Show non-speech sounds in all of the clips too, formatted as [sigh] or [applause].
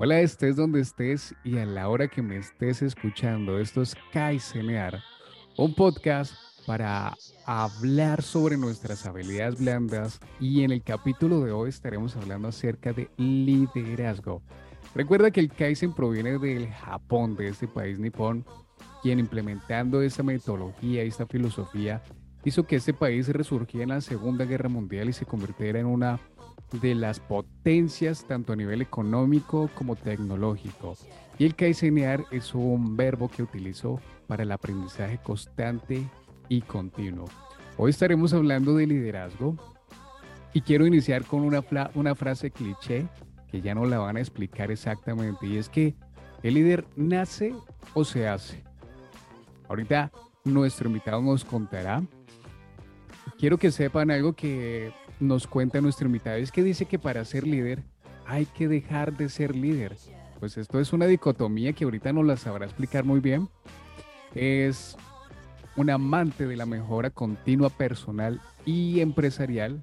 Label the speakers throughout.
Speaker 1: Hola, estés donde estés y a la hora que me estés escuchando. Esto es Kaizenear, un podcast para hablar sobre nuestras habilidades blandas y en el capítulo de hoy estaremos hablando acerca de liderazgo. Recuerda que el Kaizen proviene del Japón, de este país nipón, quien implementando esa metodología y esta filosofía hizo que este país resurgiera en la Segunda Guerra Mundial y se convirtiera en una de las potencias tanto a nivel económico como tecnológico. Y el kaizenear es un verbo que utilizo para el aprendizaje constante y continuo. Hoy estaremos hablando de liderazgo y quiero iniciar con una, una frase cliché que ya no la van a explicar exactamente y es que el líder nace o se hace. Ahorita nuestro invitado nos contará. Quiero que sepan algo que nos cuenta nuestro invitado, es que dice que para ser líder hay que dejar de ser líder. Pues esto es una dicotomía que ahorita no la sabrá explicar muy bien. Es un amante de la mejora continua personal y empresarial.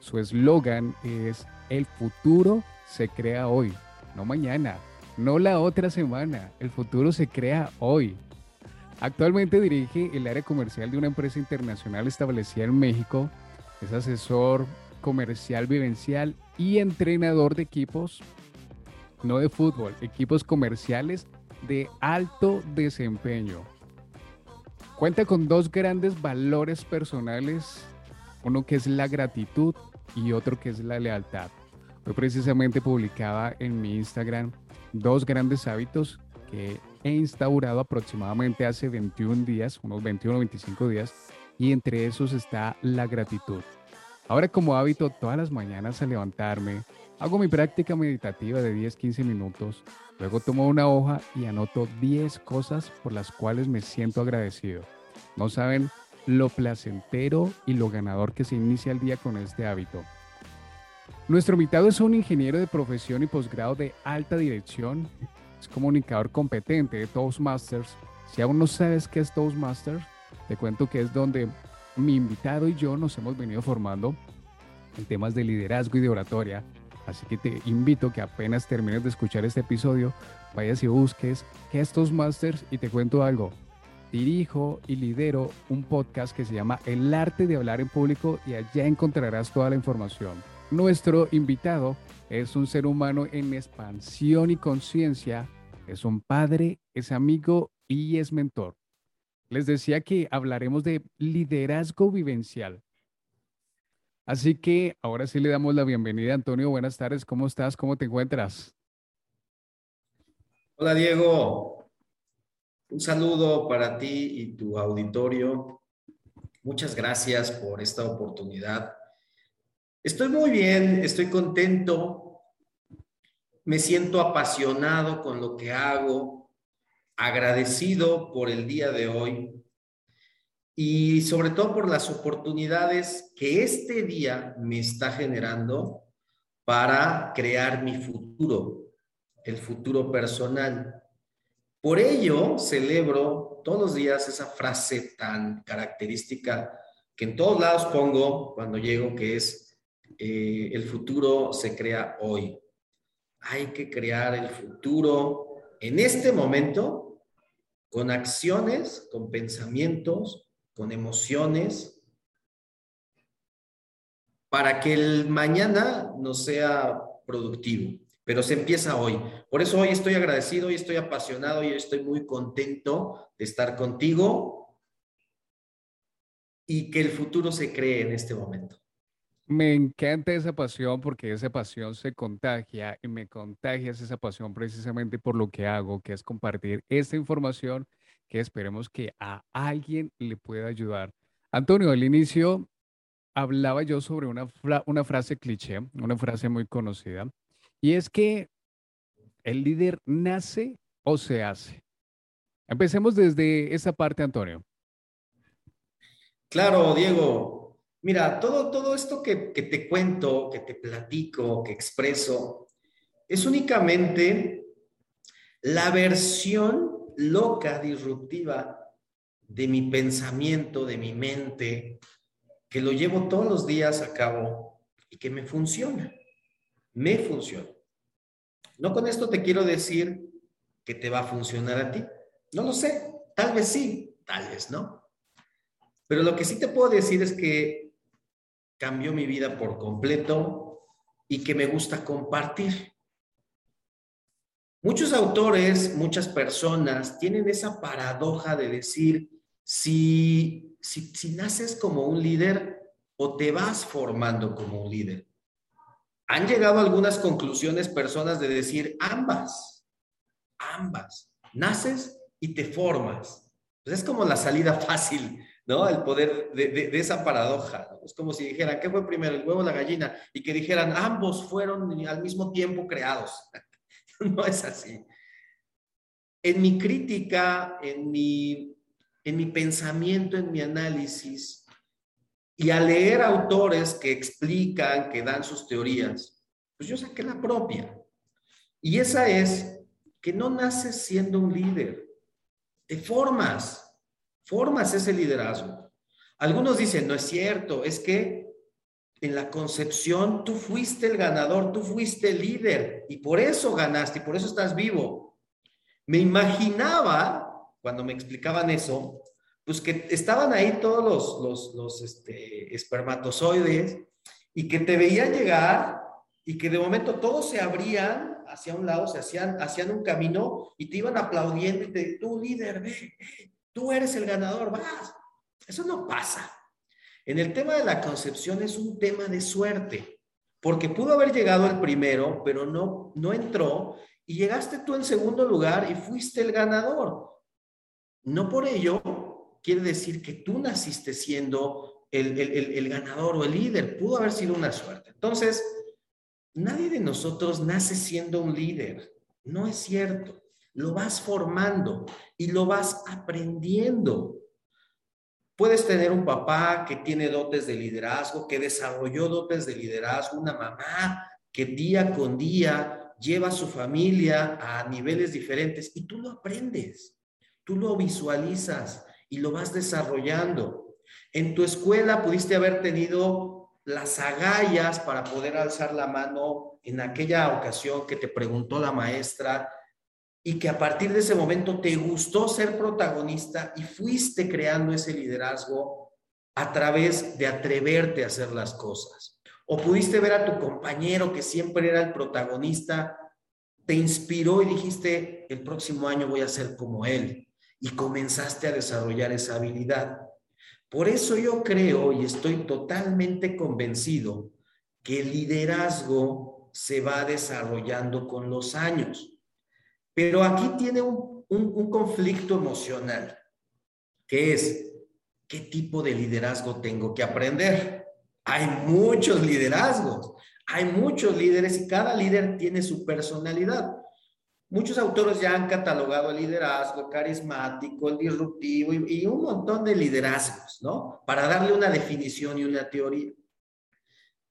Speaker 1: Su eslogan es el futuro se crea hoy, no mañana, no la otra semana. El futuro se crea hoy. Actualmente dirige el área comercial de una empresa internacional establecida en México es asesor comercial vivencial y entrenador de equipos, no de fútbol, equipos comerciales de alto desempeño. Cuenta con dos grandes valores personales, uno que es la gratitud y otro que es la lealtad. Hoy precisamente publicaba en mi Instagram dos grandes hábitos que he instaurado aproximadamente hace 21 días, unos 21 o 25 días, y entre esos está la gratitud. Ahora como hábito, todas las mañanas al levantarme, hago mi práctica meditativa de 10-15 minutos, luego tomo una hoja y anoto 10 cosas por las cuales me siento agradecido. No saben lo placentero y lo ganador que se inicia el día con este hábito. Nuestro invitado es un ingeniero de profesión y posgrado de alta dirección, es comunicador competente de Toastmasters. Si aún no sabes qué es Toastmasters, te cuento que es donde mi invitado y yo nos hemos venido formando en temas de liderazgo y de oratoria. Así que te invito que apenas termines de escuchar este episodio, vayas y busques estos Masters y te cuento algo. Dirijo y lidero un podcast que se llama El arte de hablar en público y allá encontrarás toda la información. Nuestro invitado es un ser humano en expansión y conciencia, es un padre, es amigo y es mentor. Les decía que hablaremos de liderazgo vivencial. Así que ahora sí le damos la bienvenida, Antonio. Buenas tardes, ¿cómo estás? ¿Cómo te encuentras?
Speaker 2: Hola, Diego. Un saludo para ti y tu auditorio. Muchas gracias por esta oportunidad. Estoy muy bien, estoy contento, me siento apasionado con lo que hago, agradecido por el día de hoy y sobre todo por las oportunidades que este día me está generando para crear mi futuro, el futuro personal. Por ello, celebro todos los días esa frase tan característica que en todos lados pongo cuando llego, que es, eh, el futuro se crea hoy. Hay que crear el futuro en este momento con acciones, con pensamientos, con emociones, para que el mañana no sea productivo, pero se empieza hoy. Por eso hoy estoy agradecido y estoy apasionado y estoy muy contento de estar contigo y que el futuro se cree en este momento.
Speaker 1: Me encanta esa pasión porque esa pasión se contagia y me contagias esa pasión precisamente por lo que hago, que es compartir esta información que esperemos que a alguien le pueda ayudar. Antonio, al inicio hablaba yo sobre una, una frase cliché, una frase muy conocida, y es que el líder nace o se hace. Empecemos desde esa parte, Antonio.
Speaker 2: Claro, Diego. Mira, todo, todo esto que, que te cuento, que te platico, que expreso, es únicamente la versión loca, disruptiva de mi pensamiento, de mi mente, que lo llevo todos los días a cabo y que me funciona. Me funciona. No con esto te quiero decir que te va a funcionar a ti. No lo sé. Tal vez sí, tal vez no. Pero lo que sí te puedo decir es que cambió mi vida por completo y que me gusta compartir. Muchos autores, muchas personas tienen esa paradoja de decir, si, si, naces como un líder o te vas formando como un líder. Han llegado algunas conclusiones personas de decir ambas, ambas, naces y te formas. Pues es como la salida fácil, ¿no? El poder de, esa paradoja. Es como si dijeran, ¿qué fue primero, el huevo o la gallina? Y que dijeran, ambos fueron al mismo tiempo creados. [laughs] no es así. En mi crítica, en mi, en mi pensamiento, en mi análisis, y al leer autores que explican, que dan sus teorías, pues yo saqué la propia. Y esa es que no naces siendo un líder, te formas, formas ese liderazgo. Algunos dicen, no es cierto, es que en la concepción tú fuiste el ganador, tú fuiste el líder y por eso ganaste y por eso estás vivo. Me imaginaba, cuando me explicaban eso, pues que estaban ahí todos los, los, los este, espermatozoides y que te veían llegar y que de momento todos se abrían hacia un lado, se hacían, hacían un camino y te iban aplaudiendo y te, tú líder, tú eres el ganador, vas. Eso no pasa. En el tema de la concepción es un tema de suerte, porque pudo haber llegado el primero, pero no, no entró y llegaste tú en segundo lugar y fuiste el ganador. No por ello quiere decir que tú naciste siendo el, el ganador o el líder, pudo haber sido una suerte. Entonces, nadie de nosotros nace siendo un líder, no es cierto. Lo vas formando y lo vas aprendiendo. Puedes tener un papá que tiene dotes de liderazgo, que desarrolló dotes de liderazgo, una mamá que día con día lleva a su familia a niveles diferentes y tú lo aprendes, tú lo visualizas y lo vas desarrollando. En tu escuela pudiste haber tenido las agallas para poder alzar la mano en aquella ocasión que te preguntó la maestra y que a partir de ese momento te gustó ser protagonista y fuiste creando ese liderazgo a través de atreverte a hacer las cosas. O pudiste ver a tu compañero que siempre era el protagonista, te inspiró y dijiste, el próximo año voy a ser como él. Y comenzaste a desarrollar esa habilidad. Por eso yo creo y estoy totalmente convencido que el liderazgo se va desarrollando con los años. Pero aquí tiene un, conflicto emocional, que es, ¿qué tipo de liderazgo tengo que aprender? Hay muchos liderazgos, hay muchos líderes y cada líder tiene su personalidad. Muchos autores ya han catalogado el liderazgo carismático, el disruptivo y, un montón de liderazgos, ¿no? Para darle una definición y una teoría.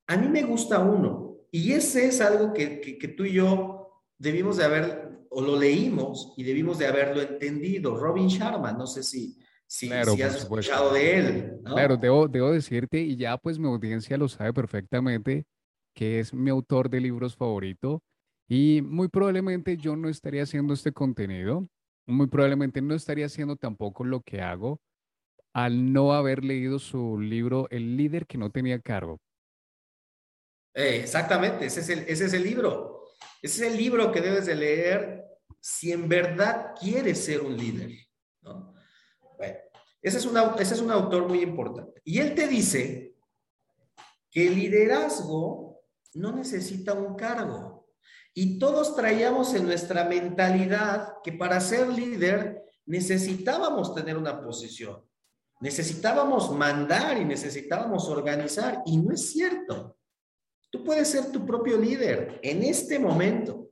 Speaker 2: A mí me gusta uno y ese es algo que, que tú y yo debimos de haber o lo leímos y debimos de haberlo entendido. Robin Sharma, no sé si, si, has escuchado de él.
Speaker 1: Claro, debo, debo decirte, y ya pues mi audiencia lo sabe perfectamente, que es mi autor de libros favorito. Y muy probablemente yo no estaría haciendo este contenido, muy probablemente no estaría haciendo tampoco lo que hago al no haber leído su libro El líder que no tenía cargo.
Speaker 2: Eh, exactamente, ese es, el, ese es el libro. Ese es el libro que debes de leer si en verdad quieres ser un líder. ¿no? Bueno, ese es, ese es un autor muy importante. Y él te dice que el liderazgo no necesita un cargo. Y todos traíamos en nuestra mentalidad que para ser líder necesitábamos tener una posición, necesitábamos mandar y necesitábamos organizar. Y no es cierto. Tú puedes ser tu propio líder en este momento.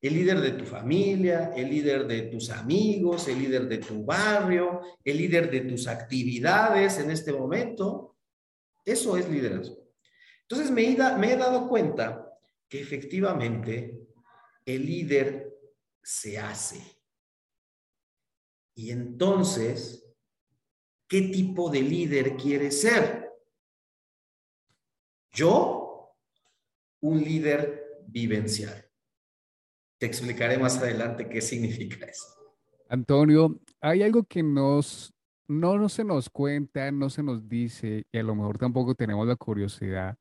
Speaker 2: El líder de tu familia, el líder de tus amigos, el líder de tu barrio, el líder de tus actividades en este momento. Eso es liderazgo. Entonces me he, me he dado cuenta que efectivamente el líder se hace. Y entonces, ¿qué tipo de líder quieres ser? Yo un líder vivencial. te explicaré más adelante qué significa eso.
Speaker 1: Antonio, hay algo que nos, no, no se nos cuenta, no se nos dice, y a lo mejor tampoco tenemos la curiosidad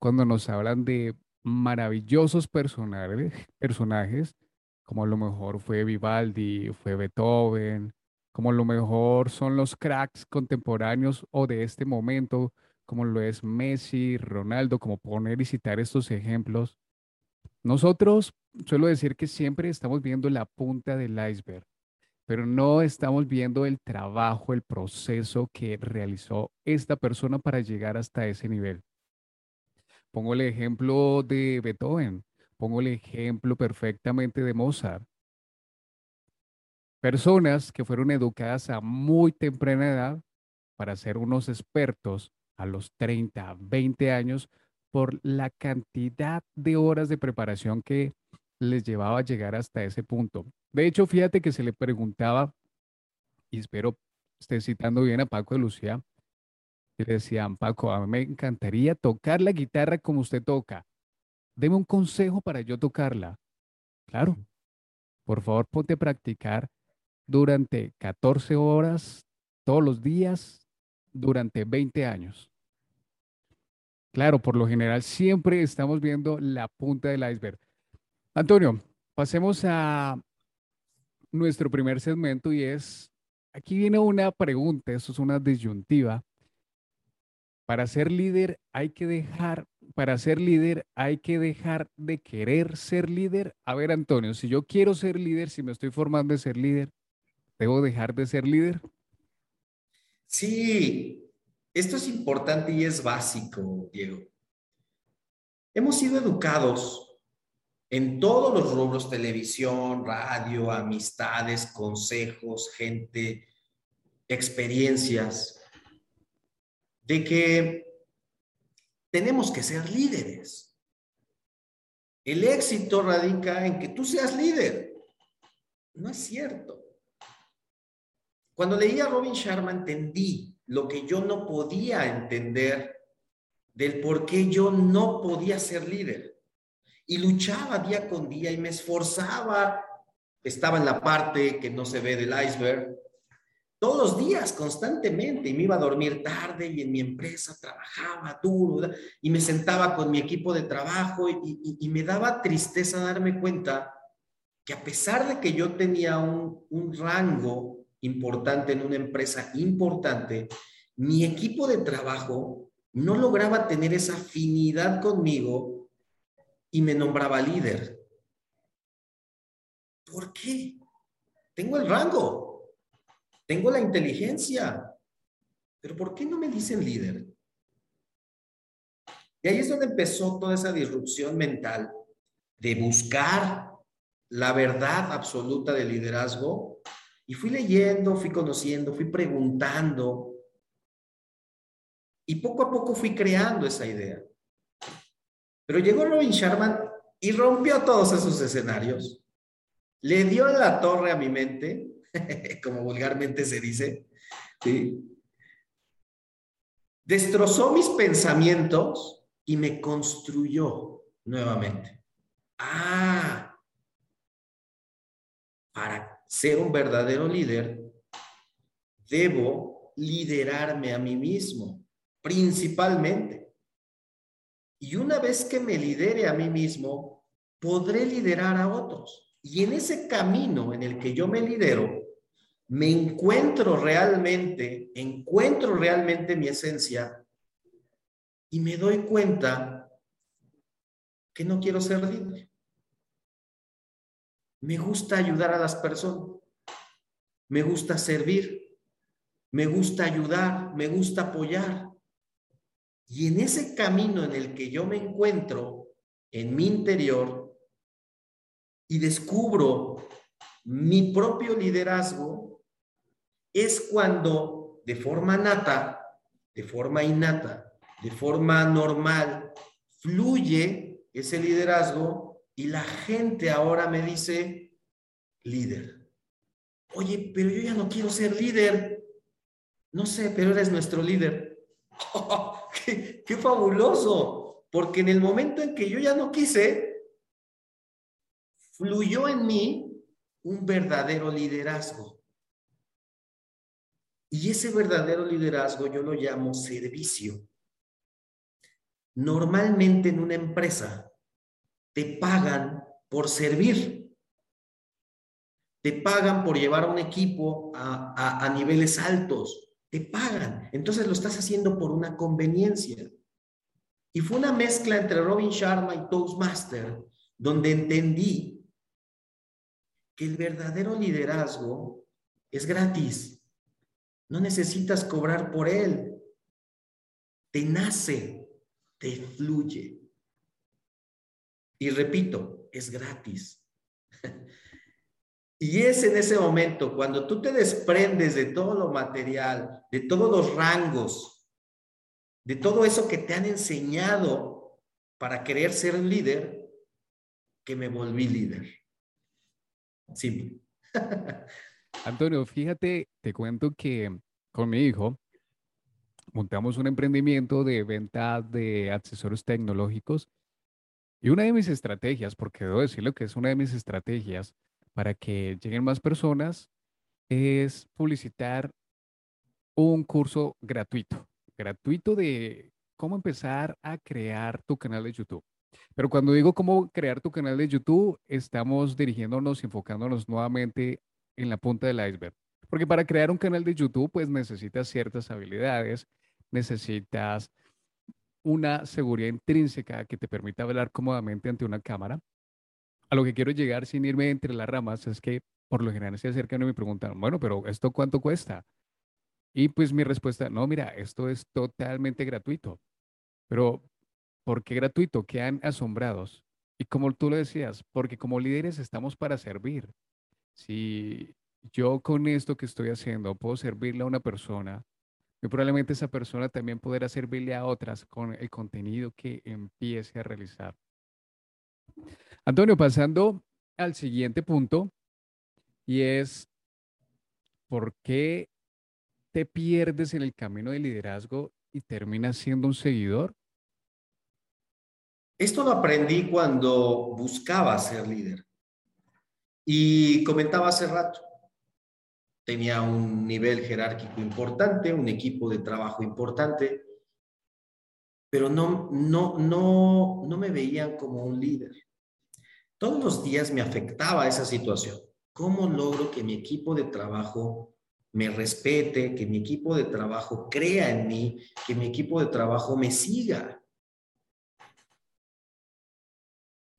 Speaker 1: cuando nos hablan de maravillosos personajes, personajes, como a lo mejor fue Vivaldi, fue Beethoven, como a lo mejor son los cracks contemporáneos o de este momento, como lo es Messi, Ronaldo, como poner y citar estos ejemplos. Nosotros, suelo decir que siempre estamos viendo la punta del iceberg, pero no estamos viendo el trabajo, el proceso que realizó esta persona para llegar hasta ese nivel. Pongo el ejemplo de Beethoven, pongo el ejemplo perfectamente de Mozart. Personas que fueron educadas a muy temprana edad para ser unos expertos a los 30, 20 años por la cantidad de horas de preparación que les llevaba a llegar hasta ese punto. De hecho, fíjate que se le preguntaba, y espero esté citando bien a Paco de Lucía, le decían, Paco, a mí me encantaría tocar la guitarra como usted toca. Deme un consejo para yo tocarla. Claro, por favor, ponte a practicar durante 14 horas todos los días durante 20 años. Claro, por lo general siempre estamos viendo la punta del iceberg. Antonio, pasemos a nuestro primer segmento y es, aquí viene una pregunta, esto es una disyuntiva. Para ser líder hay que dejar, para ser líder hay que dejar de querer ser líder. A ver, Antonio, si yo quiero ser líder, si me estoy formando de ser líder, ¿debo dejar de ser líder?
Speaker 2: Sí, esto es importante y es básico, Diego. Hemos sido educados en todos los rubros, televisión, radio, amistades, consejos, gente, experiencias, de que tenemos que ser líderes. El éxito radica en que tú seas líder. No es cierto. Cuando leí a Robin Sharma entendí lo que yo no podía entender del por qué yo no podía ser líder. Y luchaba día con día y me esforzaba. Estaba en la parte que no se ve del iceberg. Todos los días, constantemente. Y me iba a dormir tarde y en mi empresa trabajaba duro. Y me sentaba con mi equipo de trabajo y, me daba tristeza darme cuenta que a pesar de que yo tenía un rango importante en una empresa importante, mi equipo de trabajo no lograba tener esa afinidad conmigo y me nombraba líder. ¿Por qué? Tengo el rango, tengo la inteligencia, pero ¿por qué no me dicen líder? Y ahí es donde empezó toda esa disrupción mental de buscar la verdad absoluta del liderazgo y fui leyendo, fui conociendo, fui preguntando. Y poco a poco fui creando esa idea. Pero llegó Robin Sharman y rompió todos esos escenarios. Le dio la torre a mi mente, [laughs] como vulgarmente se dice. Destrozó mis pensamientos y me construyó nuevamente. Ah, para ser un verdadero líder, debo liderarme a mí mismo, principalmente. Y una vez que me lidere a mí mismo, podré liderar a otros. Y en ese camino en el que yo me lidero, me encuentro realmente, encuentro realmente mi esencia y me doy cuenta que no quiero ser líder. Me gusta ayudar a las personas. Me gusta servir. Me gusta ayudar. Me gusta apoyar. Y en ese camino en el que yo me encuentro, en mi interior, y descubro mi propio liderazgo, es cuando de forma nata, de forma innata, de forma normal, fluye ese liderazgo y la gente ahora me dice líder. Oye, pero yo ya no quiero ser líder. No sé, pero eres nuestro líder. [laughs] qué, fabuloso! Porque en el momento en que yo ya no quise, fluyó en mí un verdadero liderazgo. Y ese verdadero liderazgo yo lo llamo servicio. Normalmente en una empresa te pagan por servir. Te pagan por llevar a un equipo a, niveles altos. Te pagan. Entonces lo estás haciendo por una conveniencia. Y fue una mezcla entre Robin Sharma y Toastmaster, donde entendí que el verdadero liderazgo es gratis. No necesitas cobrar por él. Te nace, te fluye. Y repito, es gratis. [laughs] Y es en ese momento, cuando tú te desprendes de todo lo material, de todos los rangos, de todo eso que te han enseñado para querer ser un líder, que me volví líder. Simple. [laughs]
Speaker 1: Antonio, fíjate, te cuento que con mi hijo montamos un emprendimiento de venta de accesorios tecnológicos y una de mis estrategias, porque debo decirlo que es una de mis estrategias para que lleguen más personas, es publicitar un curso gratuito, gratuito de cómo empezar a crear tu canal de YouTube. Pero cuando digo cómo crear tu canal de YouTube, estamos dirigiéndonos, enfocándonos nuevamente en la punta del iceberg. Porque para crear un canal de YouTube, pues necesitas ciertas habilidades, necesitas una seguridad intrínseca que te permita hablar cómodamente ante una cámara. A lo que quiero llegar sin irme entre las ramas es que por lo general se acercan y me preguntan, bueno, pero ¿esto cuánto cuesta? Y pues mi respuesta, no, mira, esto es totalmente gratuito. Pero, ¿por qué gratuito? Quedan asombrados. Y como tú lo decías, porque como líderes estamos para servir. Si yo con esto que estoy haciendo puedo servirle a una persona, y probablemente esa persona también podrá servirle a otras con el contenido que empiece a realizar. Antonio, pasando al siguiente punto, y es, ¿por qué te pierdes en el camino del liderazgo y terminas siendo un seguidor?
Speaker 2: Esto lo aprendí cuando buscaba ser líder. Y comentaba hace rato, tenía un nivel jerárquico importante, un equipo de trabajo importante, pero no, no, no, no me veían como un líder. Todos los días me afectaba esa situación. ¿Cómo logro que mi equipo de trabajo me respete, que mi equipo de trabajo crea en mí, que mi equipo de trabajo me siga?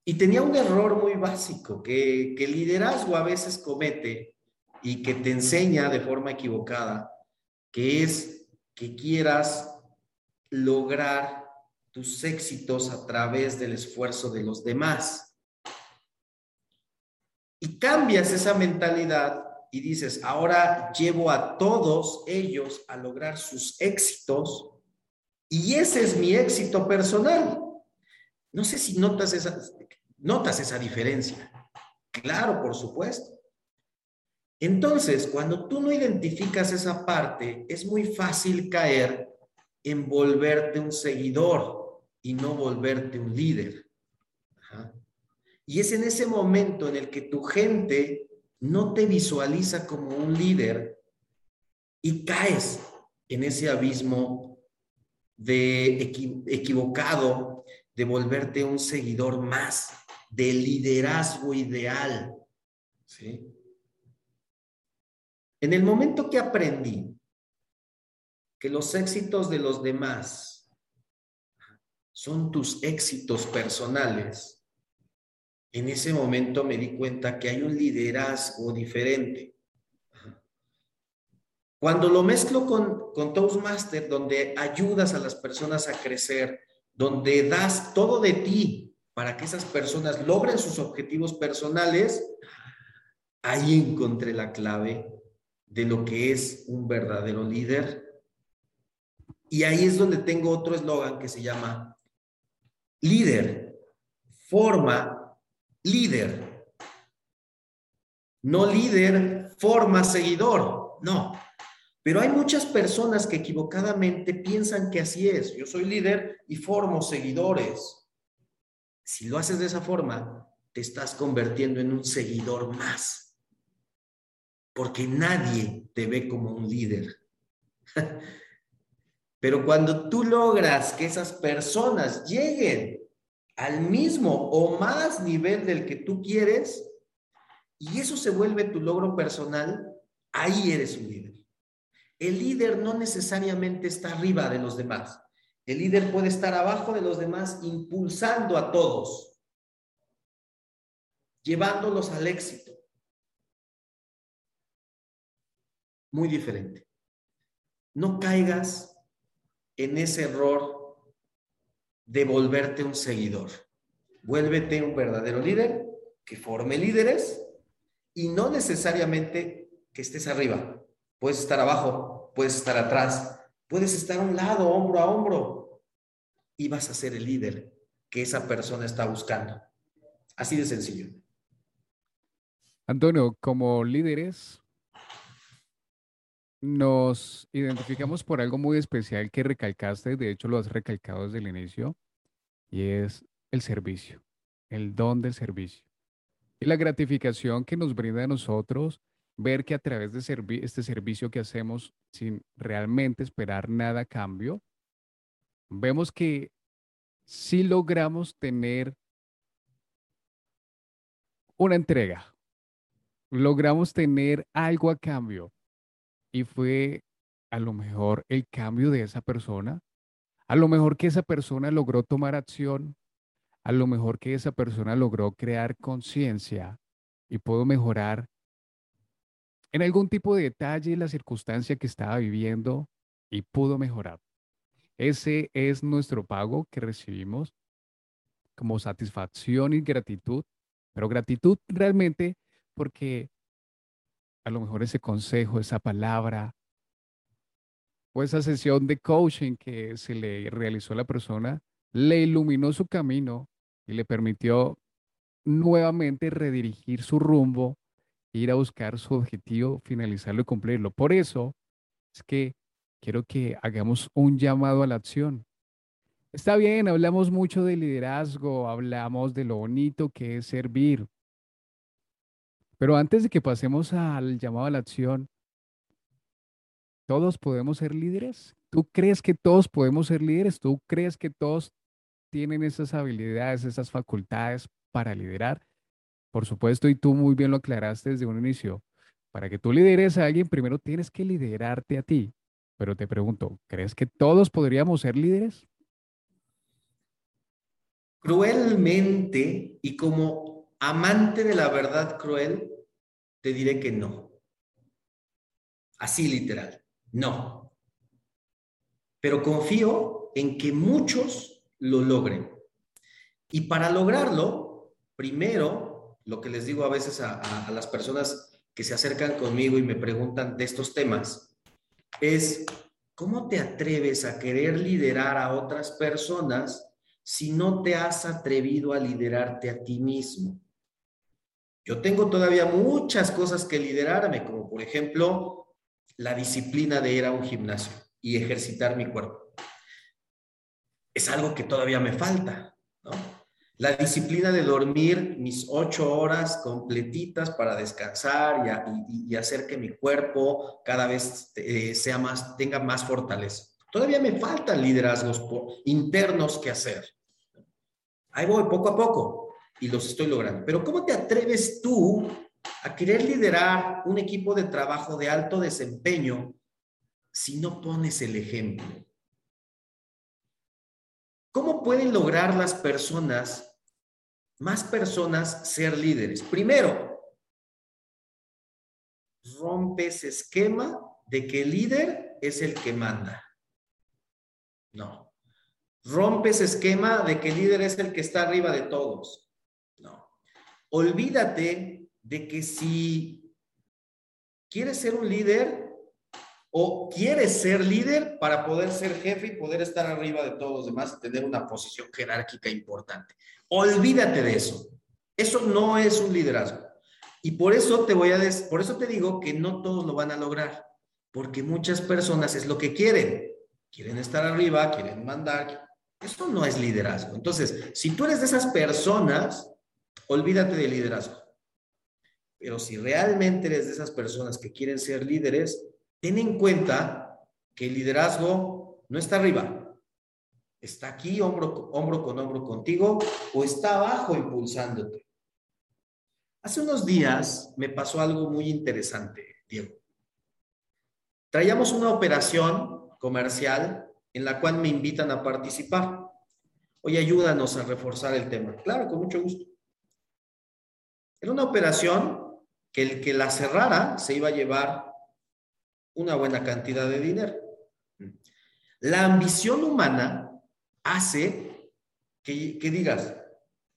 Speaker 2: Y tenía un error muy básico que, que el liderazgo a veces comete y que te enseña de forma equivocada, que es que quieras lograr tus éxitos a través del esfuerzo de los demás. Y cambias esa mentalidad y dices, ahora llevo a todos ellos a lograr sus éxitos y ese es mi éxito personal. No sé si notas esa, notas esa diferencia. Claro, por supuesto. Entonces, cuando tú no identificas esa parte, es muy fácil caer en volverte un seguidor y no volverte un líder. Y es en ese momento en el que tu gente no te visualiza como un líder y caes en ese abismo de equivocado de volverte un seguidor más, de liderazgo ideal. ¿sí? En el momento que aprendí que los éxitos de los demás son tus éxitos personales, en ese momento me di cuenta que hay un liderazgo diferente. Cuando lo mezclo con, con Toastmaster, donde ayudas a las personas a crecer, donde das todo de ti para que esas personas logren sus objetivos personales, ahí encontré la clave de lo que es un verdadero líder. Y ahí es donde tengo otro eslogan que se llama líder, forma líder. No líder, forma seguidor. No. Pero hay muchas personas que equivocadamente piensan que así es. Yo soy líder y formo seguidores. Si lo haces de esa forma, te estás convirtiendo en un seguidor más. Porque nadie te ve como un líder. [laughs] Pero cuando tú logras que esas personas lleguen al mismo o más nivel del que tú quieres, y eso se vuelve tu logro personal, ahí eres un líder. El líder no necesariamente está arriba de los demás. El líder puede estar abajo de los demás impulsando a todos, llevándolos al éxito. Muy diferente. No caigas en ese error de volverte un seguidor. Vuélvete un verdadero líder que forme líderes y no necesariamente que estés arriba. Puedes estar abajo, puedes estar atrás, puedes estar a un lado, hombro a hombro, y vas a ser el líder que esa persona está buscando. Así de sencillo.
Speaker 1: Antonio, como líderes, nos identificamos por algo muy especial que recalcaste, de hecho lo has recalcado desde el inicio, y es el servicio, el don del servicio. Y la gratificación que nos brinda a nosotros ver que a través de este servicio que hacemos sin realmente esperar nada a cambio, vemos que si logramos tener una entrega, logramos tener algo a cambio y fue a lo mejor el cambio de esa persona, a lo mejor que esa persona logró tomar acción, a lo mejor que esa persona logró crear conciencia y pudo mejorar en algún tipo de detalle la circunstancia que estaba viviendo y pudo mejorar. Ese es nuestro pago que recibimos como satisfacción y gratitud, pero gratitud realmente porque a lo mejor ese consejo, esa palabra o esa sesión de coaching que se le realizó a la persona le iluminó su camino y le permitió nuevamente redirigir su rumbo ir a buscar su objetivo, finalizarlo y cumplirlo. Por eso es que quiero que hagamos un llamado a la acción. Está bien, hablamos mucho de liderazgo, hablamos de lo bonito que es servir. Pero antes de que pasemos al llamado a la acción, ¿todos podemos ser líderes? ¿Tú crees que todos podemos ser líderes? ¿Tú crees que todos tienen esas habilidades, esas facultades para liderar? Por supuesto, y tú muy bien lo aclaraste desde un inicio. Para que tú lideres a alguien, primero tienes que liderarte a ti. Pero te pregunto, ¿crees que todos podríamos ser líderes?
Speaker 2: Cruelmente y como amante de la verdad cruel, te diré que no. Así literal, no. Pero confío en que muchos lo logren. Y para lograrlo, primero lo que les digo a veces a, las personas que se acercan conmigo y me preguntan de estos temas, es, ¿cómo te atreves a querer liderar a otras personas si no te has atrevido a liderarte a ti mismo? Yo tengo todavía muchas cosas que liderarme, como por ejemplo la disciplina de ir a un gimnasio y ejercitar mi cuerpo. Es algo que todavía me falta, ¿no? La disciplina de dormir mis ocho horas completitas para descansar y, hacer que mi cuerpo cada vez eh, sea más, tenga más fortaleza. Todavía me faltan liderazgos internos que hacer. Ahí voy poco a poco y los estoy logrando. Pero ¿cómo te atreves tú a querer liderar un equipo de trabajo de alto desempeño si no pones el ejemplo? ¿Cómo pueden lograr las personas, más personas, ser líderes? Primero, rompe ese esquema de que el líder es el que manda. No. Rompe ese esquema de que el líder es el que está arriba de todos. Olvídate de que si quieres ser un líder, o quieres ser líder para poder ser jefe y poder estar arriba de todos los demás y tener una posición jerárquica importante. Olvídate de eso. Eso no es un liderazgo. Y por eso te voy a por eso te digo que no todos lo van a lograr, porque muchas personas es lo que quieren. Quieren estar arriba, quieren mandar. Eso no es liderazgo. Entonces, si tú eres de esas personas, olvídate del liderazgo. Pero si realmente eres de esas personas que quieren ser líderes, ten en cuenta que el liderazgo no está arriba, está aquí hombro, hombro con hombro contigo o está abajo impulsándote. Hace unos días me pasó algo muy interesante, Diego. Traíamos una operación comercial en la cual me invitan a participar. Oye, ayúdanos a reforzar el tema. Claro, con mucho gusto. Una operación que el que la cerrara se iba a llevar una buena cantidad de dinero. La ambición humana hace que, que digas,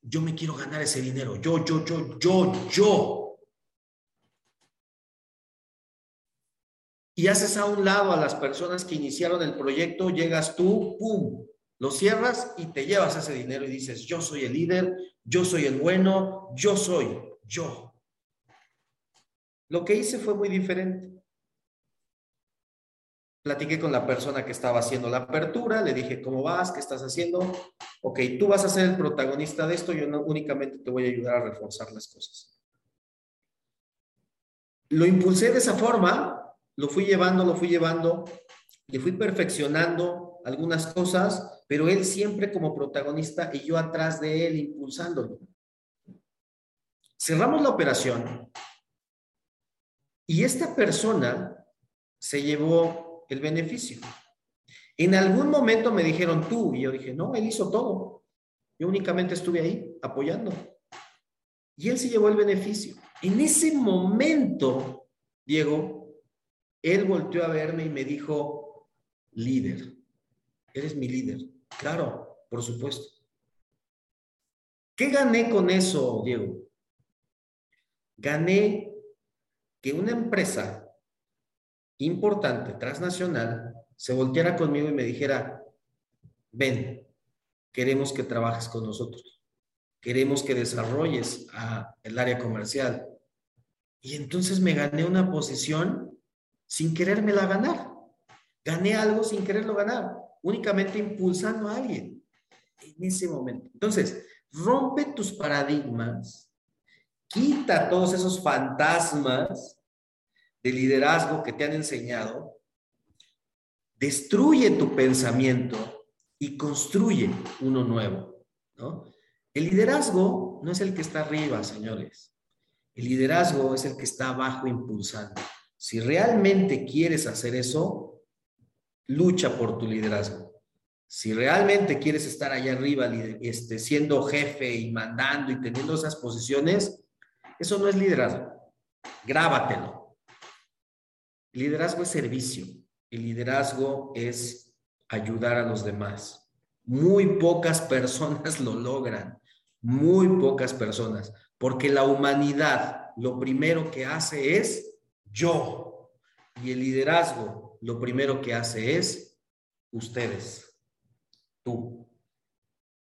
Speaker 2: yo me quiero ganar ese dinero, yo, yo, yo, yo, yo. Y haces a un lado a las personas que iniciaron el proyecto, llegas tú, ¡pum! Lo cierras y te llevas ese dinero y dices, yo soy el líder, yo soy el bueno, yo soy, yo. Lo que hice fue muy diferente. Platiqué con la persona que estaba haciendo la apertura, le dije, ¿cómo vas? ¿Qué estás haciendo? Ok, tú vas a ser el protagonista de esto, yo no, únicamente te voy a ayudar a reforzar las cosas. Lo impulsé de esa forma, lo fui llevando, lo fui llevando, le fui perfeccionando algunas cosas pero él siempre como protagonista y yo atrás de él impulsándolo. Cerramos la operación y esta persona se llevó el beneficio. En algún momento me dijeron tú y yo dije, no, él hizo todo. Yo únicamente estuve ahí apoyando. Y él se llevó el beneficio. En ese momento, Diego, él volteó a verme y me dijo, líder, eres mi líder. Claro, por supuesto. ¿Qué gané con eso, Diego? Gané que una empresa importante, transnacional, se volteara conmigo y me dijera, ven, queremos que trabajes con nosotros, queremos que desarrolles el área comercial. Y entonces me gané una posición sin querérmela ganar. Gané algo sin quererlo ganar únicamente impulsando a alguien en ese momento. Entonces, rompe tus paradigmas, quita todos esos fantasmas de liderazgo que te han enseñado, destruye tu pensamiento y construye uno nuevo. El liderazgo no es el que está arriba, señores. El liderazgo es el que está abajo impulsando. Si realmente quieres hacer eso, lucha por tu liderazgo. Si realmente quieres estar allá arriba, este, siendo jefe y mandando y teniendo esas posiciones, eso no es liderazgo. Grábatelo. liderazgo es servicio. El liderazgo es ayudar a los demás. Muy pocas personas [laughs] lo logran. Muy pocas personas. Porque la humanidad lo primero que hace es yo. Y el liderazgo lo primero que hace es ustedes, tú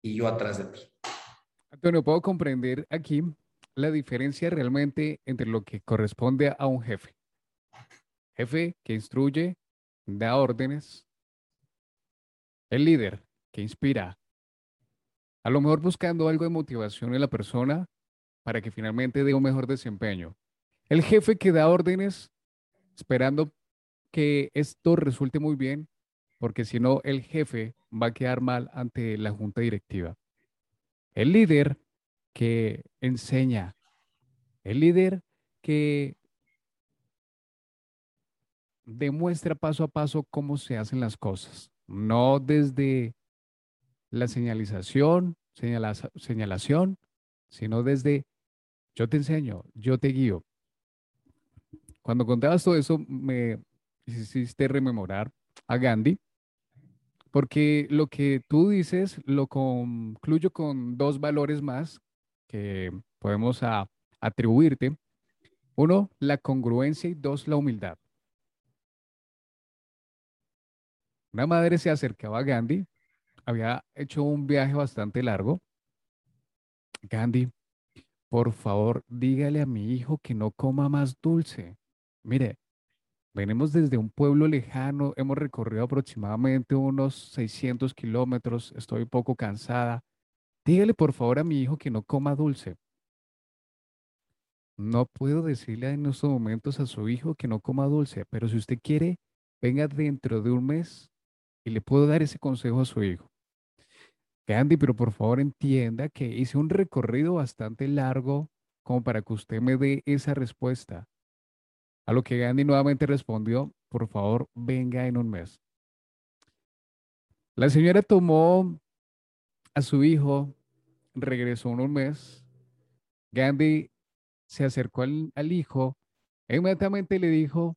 Speaker 2: y yo atrás de ti.
Speaker 1: Antonio, puedo comprender aquí la diferencia realmente entre lo que corresponde a un jefe. Jefe que instruye, da órdenes. El líder que inspira. A lo mejor buscando algo de motivación en la persona para que finalmente dé un mejor desempeño. El jefe que da órdenes esperando que esto resulte muy bien, porque si no, el jefe va a quedar mal ante la junta directiva. El líder que enseña, el líder que demuestra paso a paso cómo se hacen las cosas, no desde la señalización, señalación, sino desde yo te enseño, yo te guío. Cuando contabas todo eso, me, hiciste rememorar a Gandhi, porque lo que tú dices lo concluyo con dos valores más que podemos atribuirte. Uno, la congruencia y dos, la humildad. Una madre se acercaba a Gandhi, había hecho un viaje bastante largo. Gandhi, por favor, dígale a mi hijo que no coma más dulce. Mire, Venimos desde un pueblo lejano, hemos recorrido aproximadamente unos 600 kilómetros, estoy poco cansada. Dígale por favor a mi hijo que no coma dulce. no puedo decirle en estos momentos a su hijo que no coma dulce, pero si usted quiere, venga dentro de un mes y le puedo dar ese consejo a su hijo. Gandhi, pero por favor entienda que hice un recorrido bastante largo como para que usted me dé esa respuesta. A lo que Gandhi nuevamente respondió, por favor, venga en un mes. La señora tomó a su hijo, regresó en un mes. Gandhi se acercó al, hijo e inmediatamente le dijo,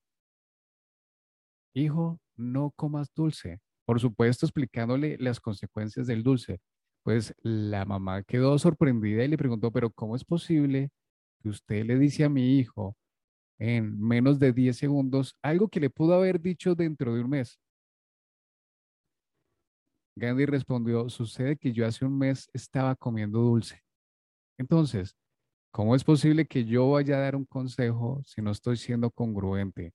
Speaker 1: hijo, no comas dulce. Por supuesto, explicándole las consecuencias del dulce. Pues la mamá quedó sorprendida y le preguntó, pero ¿cómo es posible que usted le dice a mi hijo en menos de 10 segundos algo que le pudo haber dicho dentro de un mes? Gandhi respondió, sucede que yo hace un mes estaba comiendo dulce. Entonces, ¿cómo es posible que yo vaya a dar un consejo si no estoy siendo congruente?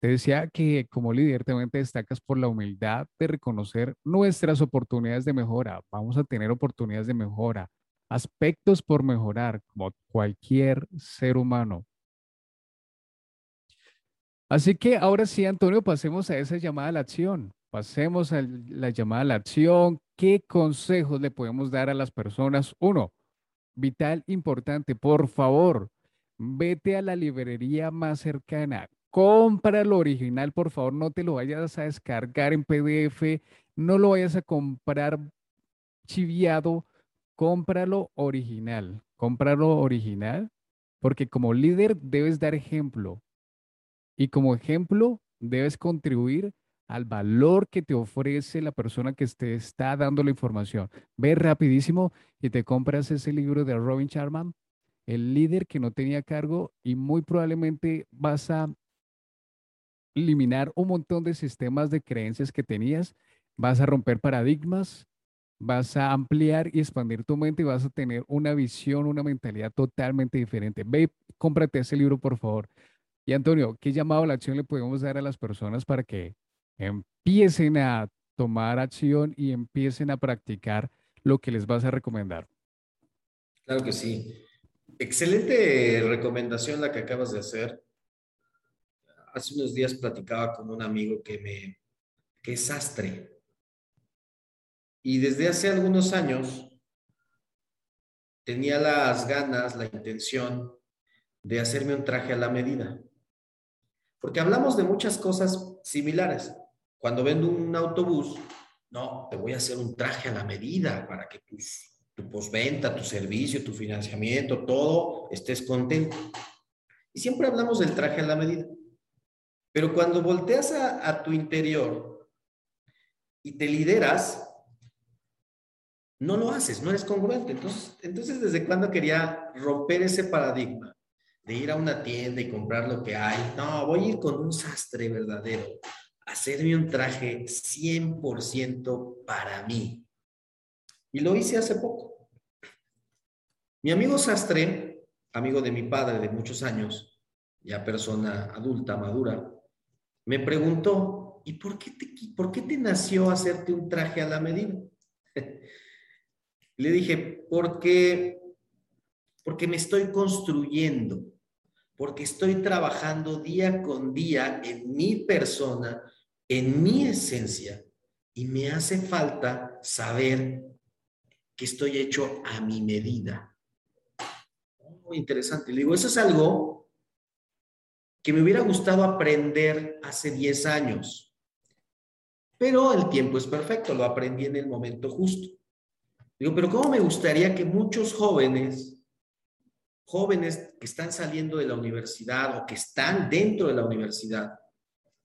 Speaker 1: Te decía que como líder también te destacas por la humildad de reconocer nuestras oportunidades de mejora. Vamos a tener oportunidades de mejora, aspectos por mejorar, como cualquier ser humano. Así que ahora sí, Antonio, pasemos a esa llamada a la acción. Pasemos a la llamada a la acción. ¿Qué consejos le podemos dar a las personas? Uno, vital, importante, por favor, vete a la librería más cercana compra lo original, por favor, no te lo vayas a descargar en PDF, no lo vayas a comprar chiviado, cómpralo original, cómpralo original, porque como líder debes dar ejemplo y como ejemplo debes contribuir al valor que te ofrece la persona que te está dando la información. Ve rapidísimo y te compras ese libro de Robin Sharman, el líder que no tenía cargo y muy probablemente vas a eliminar un montón de sistemas de creencias que tenías, vas a romper paradigmas, vas a ampliar y expandir tu mente y vas a tener una visión, una mentalidad totalmente diferente. Ve, cómprate ese libro, por favor. Y Antonio, ¿qué llamado a la acción le podemos dar a las personas para que empiecen a tomar acción y empiecen a practicar lo que les vas a recomendar?
Speaker 2: Claro que sí. Excelente recomendación la que acabas de hacer hace unos días platicaba con un amigo que me que es sastre. Y desde hace algunos años tenía las ganas, la intención de hacerme un traje a la medida. Porque hablamos de muchas cosas similares. Cuando vendo un autobús, no, te voy a hacer un traje a la medida para que tu postventa, tu servicio, tu financiamiento, todo estés contento. Y siempre hablamos del traje a la medida. Pero cuando volteas a, tu interior y te lideras, no lo haces, no eres congruente. Entonces, entonces, ¿desde cuándo quería romper ese paradigma de ir a una tienda y comprar lo que hay? No, voy a ir con un sastre verdadero, hacerme un traje 100% para mí. Y lo hice hace poco. Mi amigo sastre, amigo de mi padre de muchos años, ya persona adulta, madura, me preguntó, ¿y por qué te, por qué te nació hacerte un traje a la medida? [laughs] Le dije, porque, porque me estoy construyendo, porque estoy trabajando día con día en mi persona, en mi esencia, y me hace falta saber que estoy hecho a mi medida. Muy interesante. Le digo, eso es algo que me hubiera gustado aprender hace 10 años. Pero el tiempo es perfecto, lo aprendí en el momento justo. Digo, pero ¿cómo me gustaría que muchos jóvenes, jóvenes que están saliendo de la universidad o que están dentro de la universidad,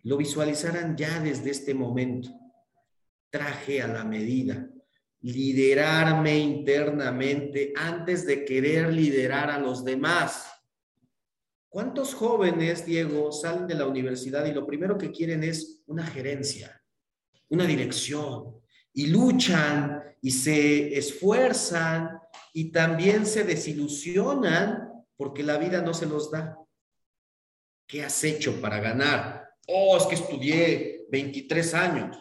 Speaker 2: lo visualizaran ya desde este momento? Traje a la medida, liderarme internamente antes de querer liderar a los demás. ¿Cuántos jóvenes, Diego, salen de la universidad y lo primero que quieren es una gerencia, una dirección, y luchan y se esfuerzan y también se desilusionan porque la vida no se los da? ¿Qué has hecho para ganar? Oh, es que estudié 23 años.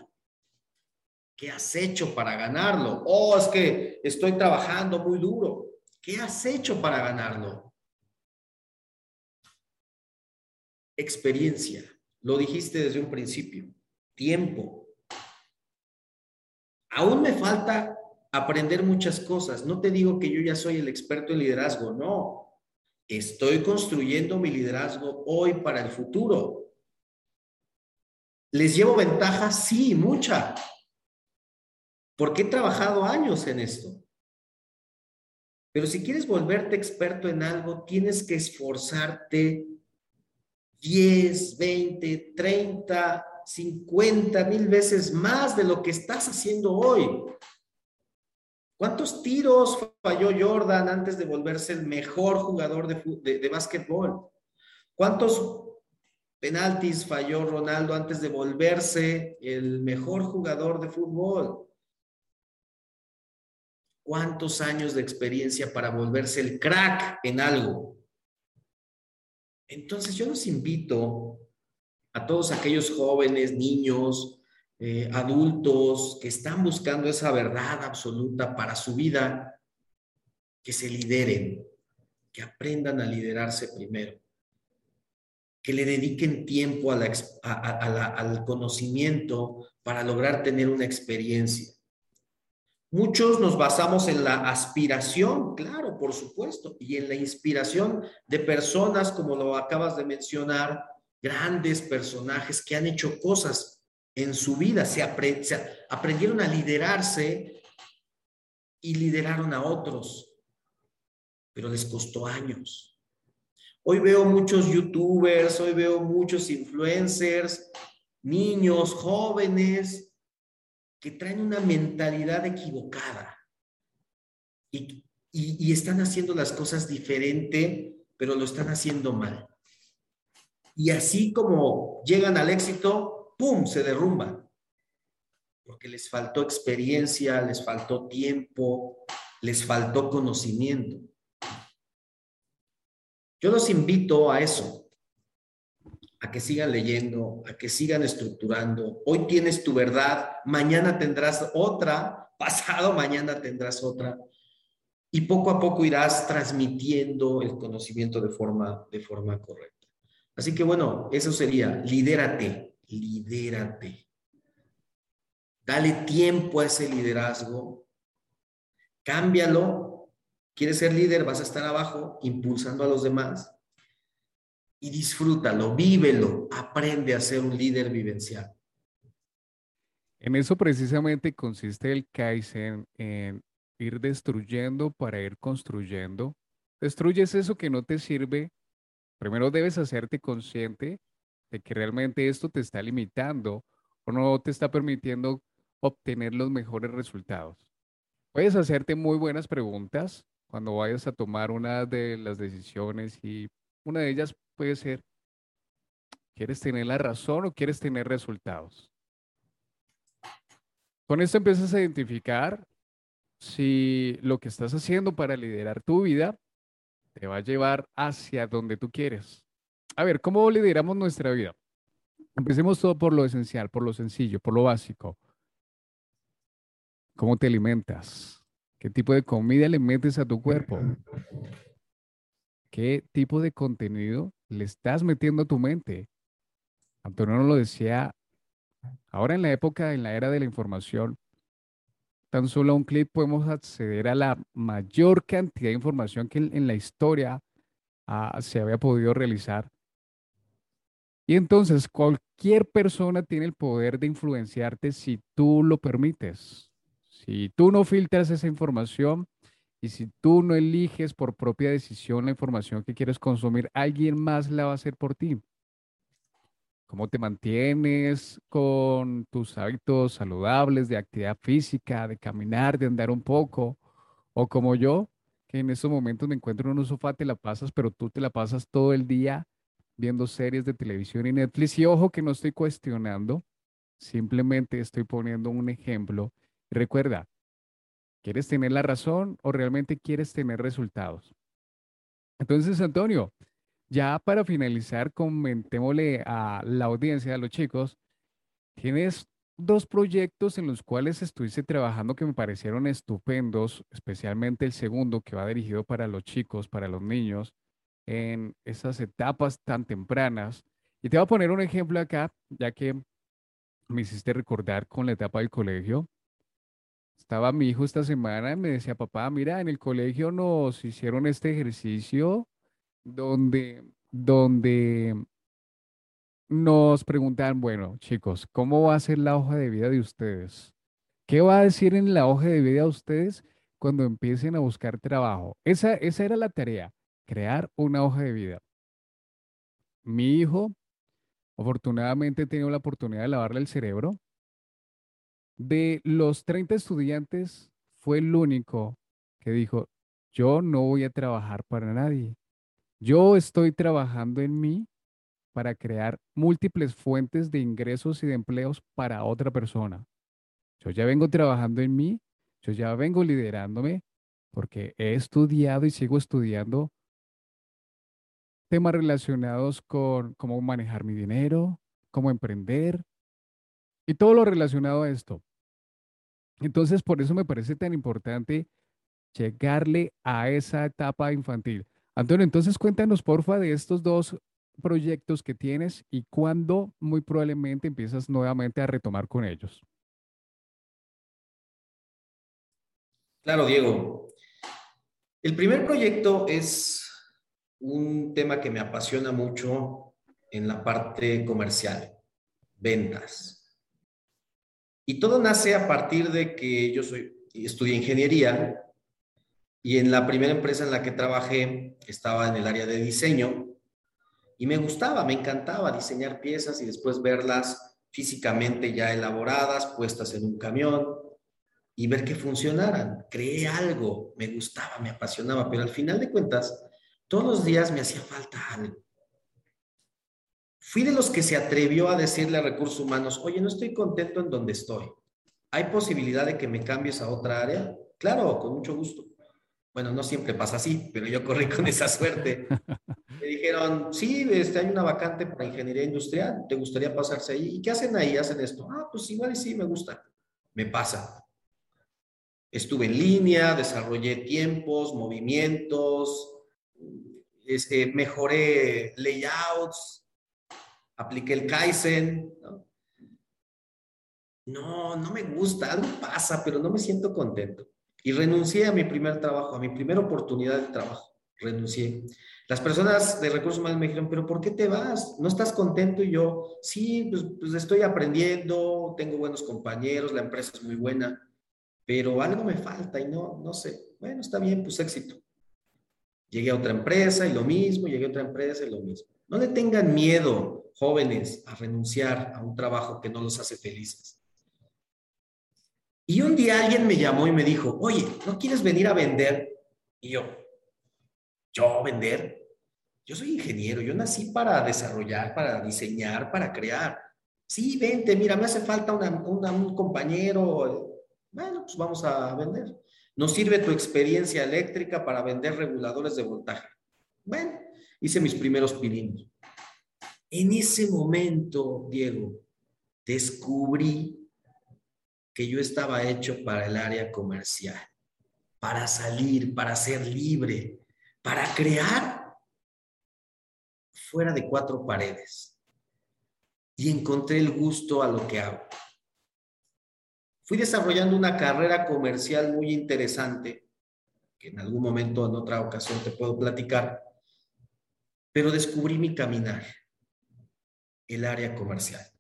Speaker 2: ¿Qué has hecho para ganarlo? Oh, es que estoy trabajando muy duro. ¿Qué has hecho para ganarlo? experiencia. Lo dijiste desde un principio. Tiempo. Aún me falta aprender muchas cosas. No te digo que yo ya soy el experto en liderazgo, no. Estoy construyendo mi liderazgo hoy para el futuro. ¿Les llevo ventaja? Sí, mucha. Porque he trabajado años en esto. Pero si quieres volverte experto en algo, tienes que esforzarte 10, 20, 30, 50 mil veces más de lo que estás haciendo hoy. ¿Cuántos tiros falló Jordan antes de volverse el mejor jugador de, de, básquetbol? ¿Cuántos penaltis falló Ronaldo antes de volverse el mejor jugador de fútbol? ¿Cuántos años de experiencia para volverse el crack en algo? Entonces yo los invito a todos aquellos jóvenes, niños, eh, adultos que están buscando esa verdad absoluta para su vida, que se lideren, que aprendan a liderarse primero, que le dediquen tiempo al conocimiento para lograr tener una experiencia. Muchos nos basamos en la aspiración, claro, por supuesto, y en la inspiración de personas, como lo acabas de mencionar, grandes personajes que han hecho cosas en su vida, se, aprendieron a liderarse y lideraron a otros, pero les costó años. Hoy veo muchos youtubers, hoy veo muchos influencers, niños, jóvenes, que traen una mentalidad equivocada y, y están haciendo las cosas diferente, pero lo están haciendo mal. Y así como llegan al éxito, ¡pum!, se derrumba. Porque les faltó experiencia, les faltó tiempo, les faltó conocimiento. Yo los invito a eso, a que sigan leyendo, a que sigan estructurando. Hoy tienes tu verdad, mañana tendrás otra, [laughs] pasado mañana tendrás otra. Y poco a poco irás transmitiendo el conocimiento de forma, de forma correcta. Así que bueno, eso sería, lidérate, lidérate. Dale tiempo a ese liderazgo. Cámbialo. ¿Quieres ser líder? Vas a estar abajo impulsando a los demás. Y disfrútalo, vívelo, aprende a ser un líder vivencial.
Speaker 1: En eso precisamente consiste el Kaizen, en ir destruyendo para ir construyendo. Destruyes eso que no te sirve. Primero debes hacerte consciente de que realmente esto te está limitando o no te está permitiendo obtener los mejores resultados. Puedes hacerte muy buenas preguntas cuando vayas a tomar una de las decisiones y una de ellas puede ser, ¿quieres tener la razón o quieres tener resultados? Con esto empiezas a identificar si lo que estás haciendo para liderar tu vida te va a llevar hacia donde tú quieres. A ver, ¿cómo lideramos nuestra vida? Empecemos todo por lo esencial, por lo sencillo, por lo básico. ¿Cómo te alimentas? ¿Qué tipo de comida le metes a tu cuerpo? ¿Qué tipo de contenido le estás metiendo a tu mente? Antonio lo decía, ahora en la época, en la era de la información, tan solo a un clic podemos acceder a la mayor cantidad de información que en, la historia ah, se había podido realizar y entonces cualquier persona tiene el poder de influenciarte si tú lo permites. Si tú no filtras esa información y si tú no eliges por propia decisión la información que quieres consumir, alguien más la va a hacer por ti. ¿Cómo te mantienes con tus hábitos saludables de actividad física, de caminar, de andar un poco? O como yo, que en estos momentos me encuentro en un sofá, te la pasas, pero tú te la pasas todo el día viendo series de televisión y Netflix. Y ojo que no estoy cuestionando, simplemente estoy poniendo un ejemplo. Recuerda, ¿quieres tener la razón o realmente quieres tener resultados? Entonces, Antonio, ya para finalizar, comentémosle a la audiencia, a los chicos, tienes dos proyectos en los cuales estuviste trabajando que me parecieron estupendos, especialmente el segundo que va dirigido para los chicos, para los niños en esas etapas tan tempranas. Y te voy a poner un ejemplo acá, ya que me hiciste recordar con la etapa del colegio. Estaba mi hijo esta semana y me decía, papá, mira, en el colegio nos hicieron este ejercicio donde, donde nos preguntan, bueno, chicos, ¿cómo va a ser la hoja de vida de ustedes? ¿Qué va a decir en la hoja de vida de ustedes cuando empiecen a buscar trabajo? Esa, esa era la tarea, crear una hoja de vida. Mi hijo, afortunadamente, he tenido la oportunidad de lavarle el cerebro. De los 30 estudiantes, fue el único que dijo, yo no voy a trabajar para nadie. Yo estoy trabajando en mí para crear múltiples fuentes de ingresos y de empleos para otra persona. Yo ya vengo trabajando en mí, yo ya vengo liderándome porque he estudiado y sigo estudiando temas relacionados con cómo manejar mi dinero, cómo emprender y todo lo relacionado a esto. Entonces, por eso me parece tan importante llegarle a esa etapa infantil. Antonio, entonces cuéntanos, porfa, de estos dos proyectos que tienes y cuándo muy probablemente empiezas nuevamente a retomar con ellos.
Speaker 2: Claro, Diego. El primer proyecto es un tema que me apasiona mucho en la parte comercial, ventas. Y todo nace a partir de que yo soy, estudié ingeniería y en la primera empresa en la que trabajé estaba en el área de diseño y me gustaba, me encantaba diseñar piezas y después verlas físicamente ya elaboradas, puestas en un camión y ver que funcionaran. Creé algo, me gustaba, me apasionaba, pero al final de cuentas, todos los días me hacía falta algo. Fui de los que se atrevió a decirle a recursos humanos, oye, no estoy contento en donde estoy. ¿Hay posibilidad de que me cambies a otra área? Claro, con mucho gusto. Bueno, no siempre pasa así, pero yo corrí con esa suerte. [laughs] Me dijeron, sí, este, hay una vacante para ingeniería industrial, ¿te gustaría pasarse ahí? ¿Y qué hacen ahí? Hacen esto. Ah, pues igual y sí, me gusta. Me pasa. Estuve en línea, desarrollé tiempos, movimientos, este, mejoré layouts, apliqué el Kaizen. ¿no? no, no me gusta, algo pasa, pero no me siento contento. Y renuncié a mi primer trabajo, a mi primera oportunidad de trabajo. Renuncié. Las personas de recursos humanos me dijeron, pero ¿por qué te vas? ¿No estás contento? Y yo, sí, pues, pues, estoy aprendiendo, tengo buenos compañeros, la empresa es muy buena, pero algo me falta y no, no sé. Bueno, está bien, pues éxito. Llegué a otra empresa y lo mismo, llegué a otra empresa y lo mismo. No le tengan miedo, jóvenes, a renunciar a un trabajo que no los hace felices. Y un día alguien me llamó y me dijo, oye, ¿no quieres venir a vender? Y yo, ¿yo vender? Yo soy ingeniero, yo nací para desarrollar, para diseñar, para crear. Sí, vente, mira, me hace falta un compañero. Bueno, pues vamos a vender. Nos sirve tu experiencia eléctrica para vender reguladores de voltaje. Bueno, hice mis primeros pininos. En ese momento, Diego, descubrí que yo estaba hecho para el área comercial, para salir, para ser libre, para crear fuera de cuatro paredes. Y encontré el gusto a lo que hago. Fui desarrollando una carrera comercial muy interesante, que en algún momento, en otra ocasión te puedo platicar, pero descubrí mi caminar, el área comercial.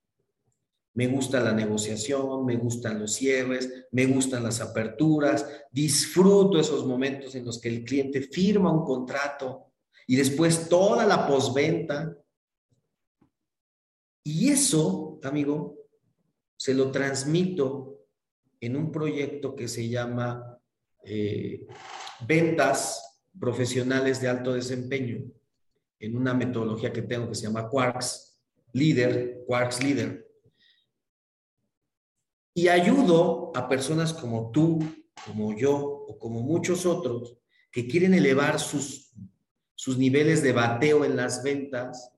Speaker 2: Me gusta la negociación, me gustan los cierres, me gustan las aperturas, disfruto esos momentos en los que el cliente firma un contrato y después toda la posventa. Y eso, amigo, se lo transmito en un proyecto que se llama eh, Ventas Profesionales de Alto Desempeño, en una metodología que tengo que se llama Quarks Leader, Quarks Leader y ayudo a personas como tú, como yo o como muchos otros que quieren elevar sus, sus niveles de bateo en las ventas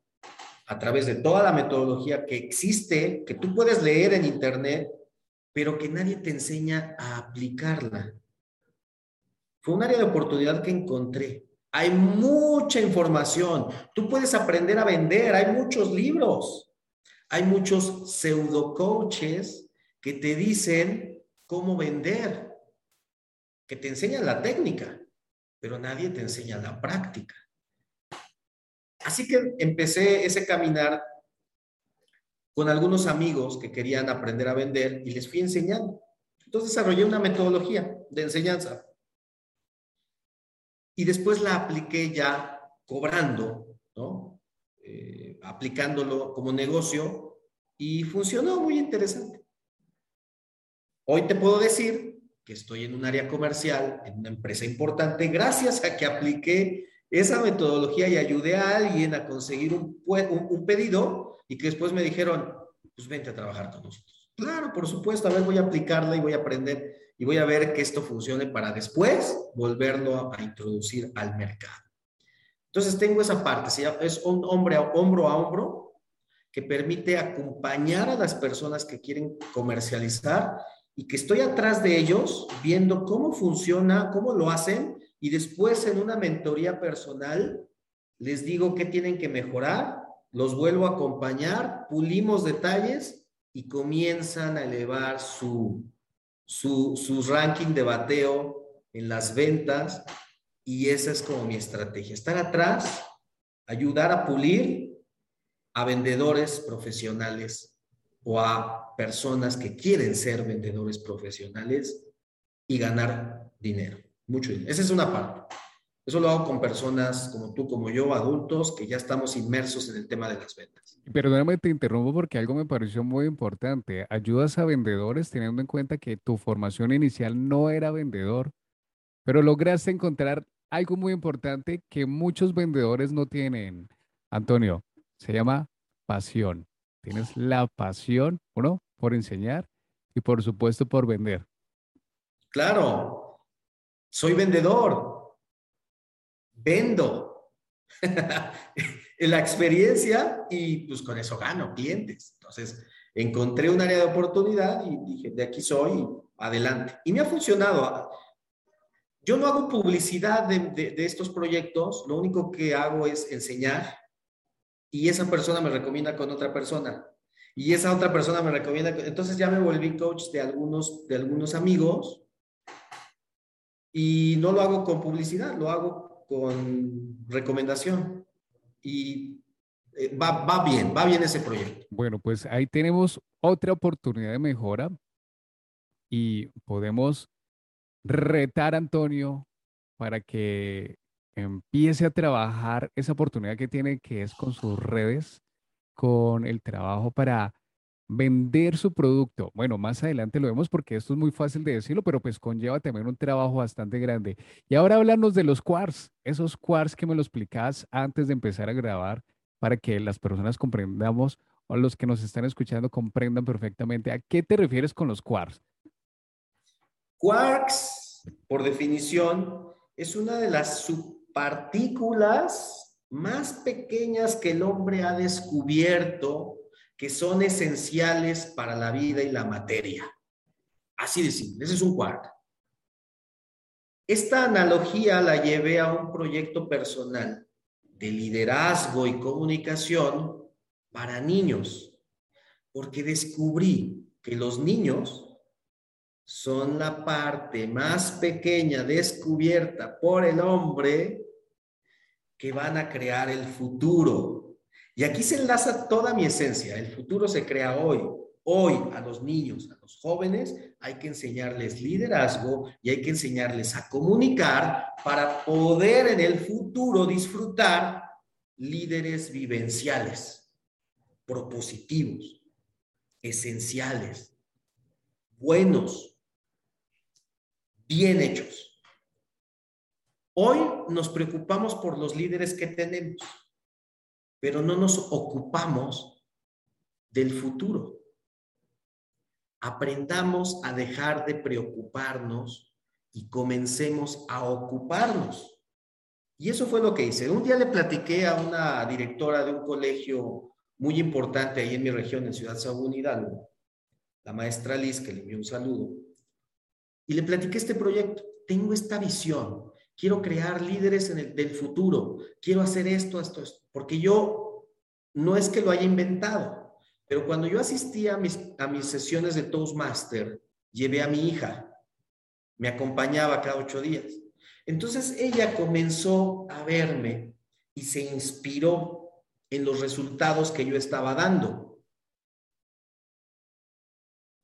Speaker 2: a través de toda la metodología que existe, que tú puedes leer en internet, pero que nadie te enseña a aplicarla. Fue un área de oportunidad que encontré. Hay mucha información. Tú puedes aprender a vender. Hay muchos libros. Hay muchos pseudo coaches que te dicen cómo vender, que te enseñan la técnica, pero nadie te enseña la práctica. Así que empecé ese caminar con algunos amigos que querían aprender a vender y les fui enseñando. Entonces desarrollé una metodología de enseñanza. Y después la apliqué ya cobrando, ¿no? Eh, aplicándolo como negocio y funcionó muy interesante. Hoy te puedo decir que estoy en un área comercial, en una empresa importante, gracias a que apliqué esa metodología y ayudé a alguien a conseguir un, un pedido y que después me dijeron, pues vente a trabajar con nosotros. Claro, por supuesto, a ver, voy a aplicarla y voy a aprender y voy a ver que esto funcione para después volverlo a introducir al mercado. Entonces tengo esa parte, es un hombre a hombro a hombro que permite acompañar a las personas que quieren comercializar y que estoy atrás de ellos viendo cómo funciona, cómo lo hacen y después en una mentoría personal les digo qué tienen que mejorar, los vuelvo a acompañar, pulimos detalles y comienzan a elevar su, su, su ranking de bateo en las ventas y esa es como mi estrategia, estar atrás, ayudar a pulir a vendedores profesionales o a personas que quieren ser vendedores profesionales y ganar dinero, mucho dinero. Esa es una parte. Eso lo hago con personas como tú, como yo, adultos, que ya estamos inmersos en el tema de las ventas.
Speaker 1: Perdóname, te interrumpo porque algo me pareció muy importante. Ayudas a vendedores teniendo en cuenta que tu formación inicial no era vendedor, pero lograste encontrar algo muy importante que muchos vendedores no tienen. Antonio, se llama pasión. Tienes la pasión, uno, por enseñar y por supuesto por vender.
Speaker 2: Claro, soy vendedor, vendo en [laughs] la experiencia y pues con eso gano clientes. Entonces, encontré un área de oportunidad y dije, de aquí soy, adelante. Y me ha funcionado. Yo no hago publicidad de, estos proyectos, lo único que hago es enseñar y esa persona me recomienda con otra persona y esa otra persona me recomienda. Entonces ya me volví coach de algunos, de algunos amigos y no lo hago con publicidad, lo hago con recomendación y eh, va, va bien, va bien ese proyecto.
Speaker 1: Bueno, pues ahí tenemos otra oportunidad de mejora y podemos retar a Antonio para que empiece a trabajar esa oportunidad que tiene, que es con sus redes, con el trabajo para vender su producto. Bueno, más adelante lo vemos porque esto es muy fácil de decirlo, pero pues conlleva también un trabajo bastante grande. Y ahora háblanos de los quarks, esos quarks que me lo explicas antes de empezar a grabar para que las personas comprendamos o los que nos están escuchando comprendan perfectamente a qué te refieres con los quarks.
Speaker 2: Quarks, por definición, es una de las subpartículas más pequeñas que el hombre ha descubierto que son esenciales para la vida y la materia. Así de simple, ese es un quark. Esta analogía la llevé a un proyecto personal de liderazgo y comunicación para niños, porque descubrí que los niños son la parte más pequeña descubierta por el hombre que van a crear el futuro y aquí se enlaza toda mi esencia. El futuro se crea hoy. Hoy a los niños, a los jóvenes, hay que enseñarles liderazgo y hay que enseñarles a comunicar para poder en el futuro disfrutar líderes vivenciales, propositivos, esenciales, buenos, bien hechos. Hoy nos preocupamos por los líderes que tenemos pero no nos ocupamos del futuro. Aprendamos a dejar de preocuparnos y comencemos a ocuparnos. Y eso fue lo que hice. Un día le platiqué a una directora de un colegio muy importante ahí en mi región, en Ciudad Sagún Hidalgo, la maestra Liz, que le envió un saludo, y le platiqué este proyecto. Tengo esta visión quiero crear líderes en el, del futuro, quiero hacer esto, esto, esto, porque yo no es que lo haya inventado, pero cuando yo asistía a mis, a mis sesiones de Toastmaster, llevé a mi hija, me acompañaba cada ocho días. Entonces ella comenzó a verme y se inspiró en los resultados que yo estaba dando.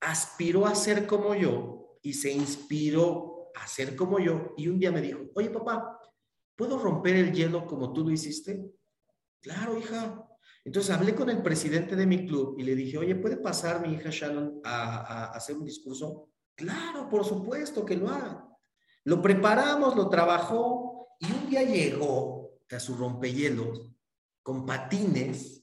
Speaker 2: Aspiró a ser como yo y se inspiró a ser como yo y un día me dijo, oye papá, ¿puedo romper el hielo como tú lo hiciste? Claro, hija. Entonces hablé con el presidente de mi club y le dije, oye, ¿puede pasar mi hija Shannon a, a hacer un discurso? Claro, por supuesto que lo haga. Lo preparamos, lo trabajó y un día llegó a su rompehielos con patines,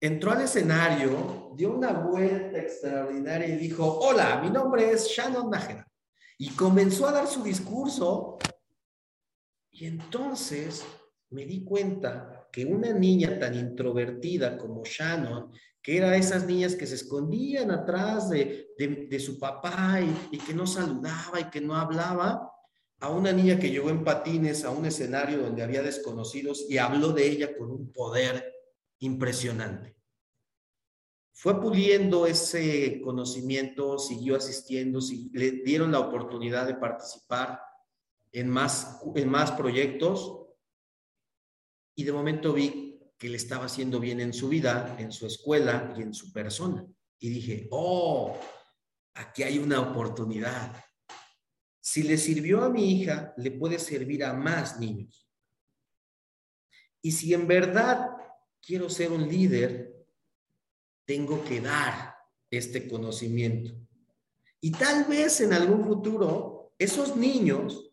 Speaker 2: entró al escenario, dio una vuelta extraordinaria y dijo, hola, mi nombre es Shannon Nájera. Y comenzó a dar su discurso y entonces me di cuenta que una niña tan introvertida como Shannon, que era esas niñas que se escondían atrás de, su papá y, que no saludaba y que no hablaba, a una niña que llegó en patines a un escenario donde había desconocidos y habló de ella con un poder impresionante. Fue puliendo ese conocimiento, siguió asistiendo, le dieron la oportunidad de participar en más, en más proyectos y de momento vi que le estaba haciendo bien en su vida, en su escuela y en su persona. Y dije, oh, aquí hay una oportunidad. Si le sirvió a mi hija, le puede servir a más niños. Y si en verdad quiero ser un líder, tengo que dar este conocimiento. Y tal vez en algún futuro esos niños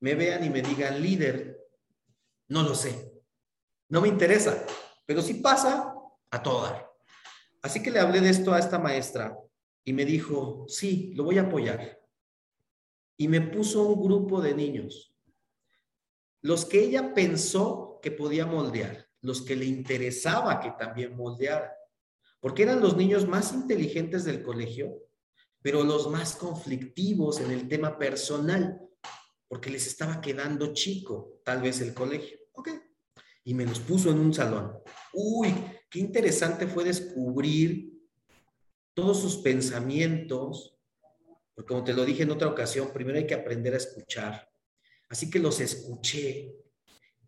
Speaker 2: me vean y me digan, líder, no lo sé. No me interesa. Pero si pasa, a todo dar. Así que le hablé de esto a esta maestra y me dijo, sí, lo voy a apoyar. Y me puso un grupo de niños, los que ella pensó que podía moldear, los que le interesaba que también moldeara, porque eran los niños más inteligentes del colegio, pero los más conflictivos en el tema personal, porque les estaba quedando chico, tal vez el colegio. Ok. Y me los puso en un salón. Uy, qué interesante fue descubrir todos sus pensamientos, porque como te lo dije en otra ocasión, primero hay que aprender a escuchar. Así que los escuché.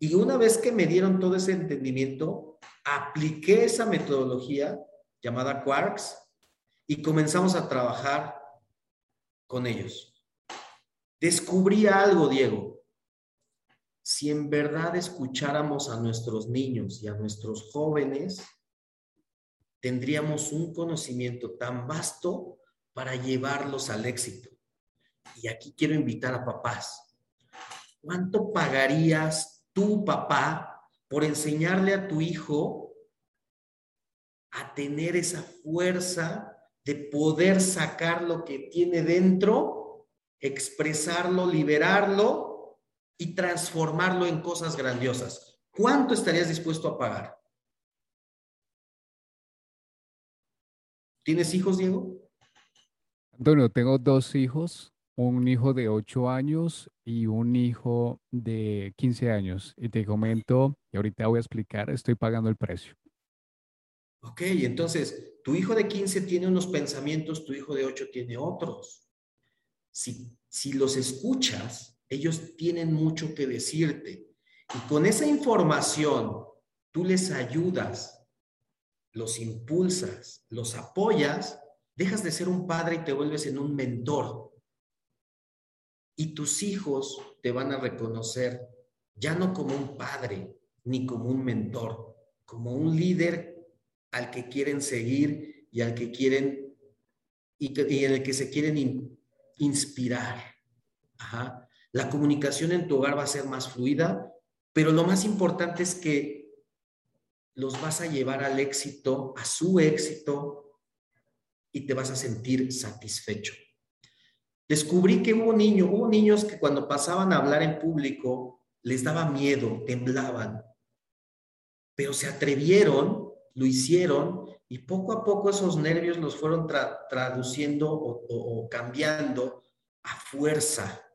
Speaker 2: Y una vez que me dieron todo ese entendimiento, apliqué esa metodología llamada Quarks y comenzamos a trabajar con ellos. Descubrí algo, Diego si en verdad escucháramos a nuestros niños y a nuestros jóvenes, tendríamos un conocimiento tan vasto para llevarlos al éxito. Y aquí quiero invitar a papás. ¿Cuánto pagarías tú, papá, por enseñarle a tu hijo a tener esa fuerza de poder sacar lo que tiene dentro, expresarlo, liberarlo y transformarlo en cosas grandiosas. ¿Cuánto estarías dispuesto a pagar? ¿Tienes hijos, Diego?
Speaker 1: Antonio, tengo dos hijos, un hijo de 8 años y un hijo de 15 años. Y te comento, y ahorita voy a explicar, estoy pagando el precio.
Speaker 2: Ok, entonces, tu hijo de 15 tiene unos pensamientos, tu hijo de 8 tiene otros. Si, si los escuchas, ellos tienen mucho que decirte. Y con esa información, tú les ayudas, los impulsas, los apoyas, dejas de ser un padre y te vuelves en un mentor. Y tus hijos te van a reconocer ya no como un padre ni como un mentor, como un líder al que quieren seguir y al que quieren y, en el que se quieren inspirar. La comunicación en tu hogar va a ser más fluida, pero lo más importante es que los vas a llevar al éxito, a su éxito, y te vas a sentir satisfecho. Descubrí que hubo niños, hubo niños que cuando pasaban a hablar en público les daba miedo, temblaban, pero se atrevieron, lo hicieron y poco a poco esos nervios los fueron traduciendo o cambiando a fuerza,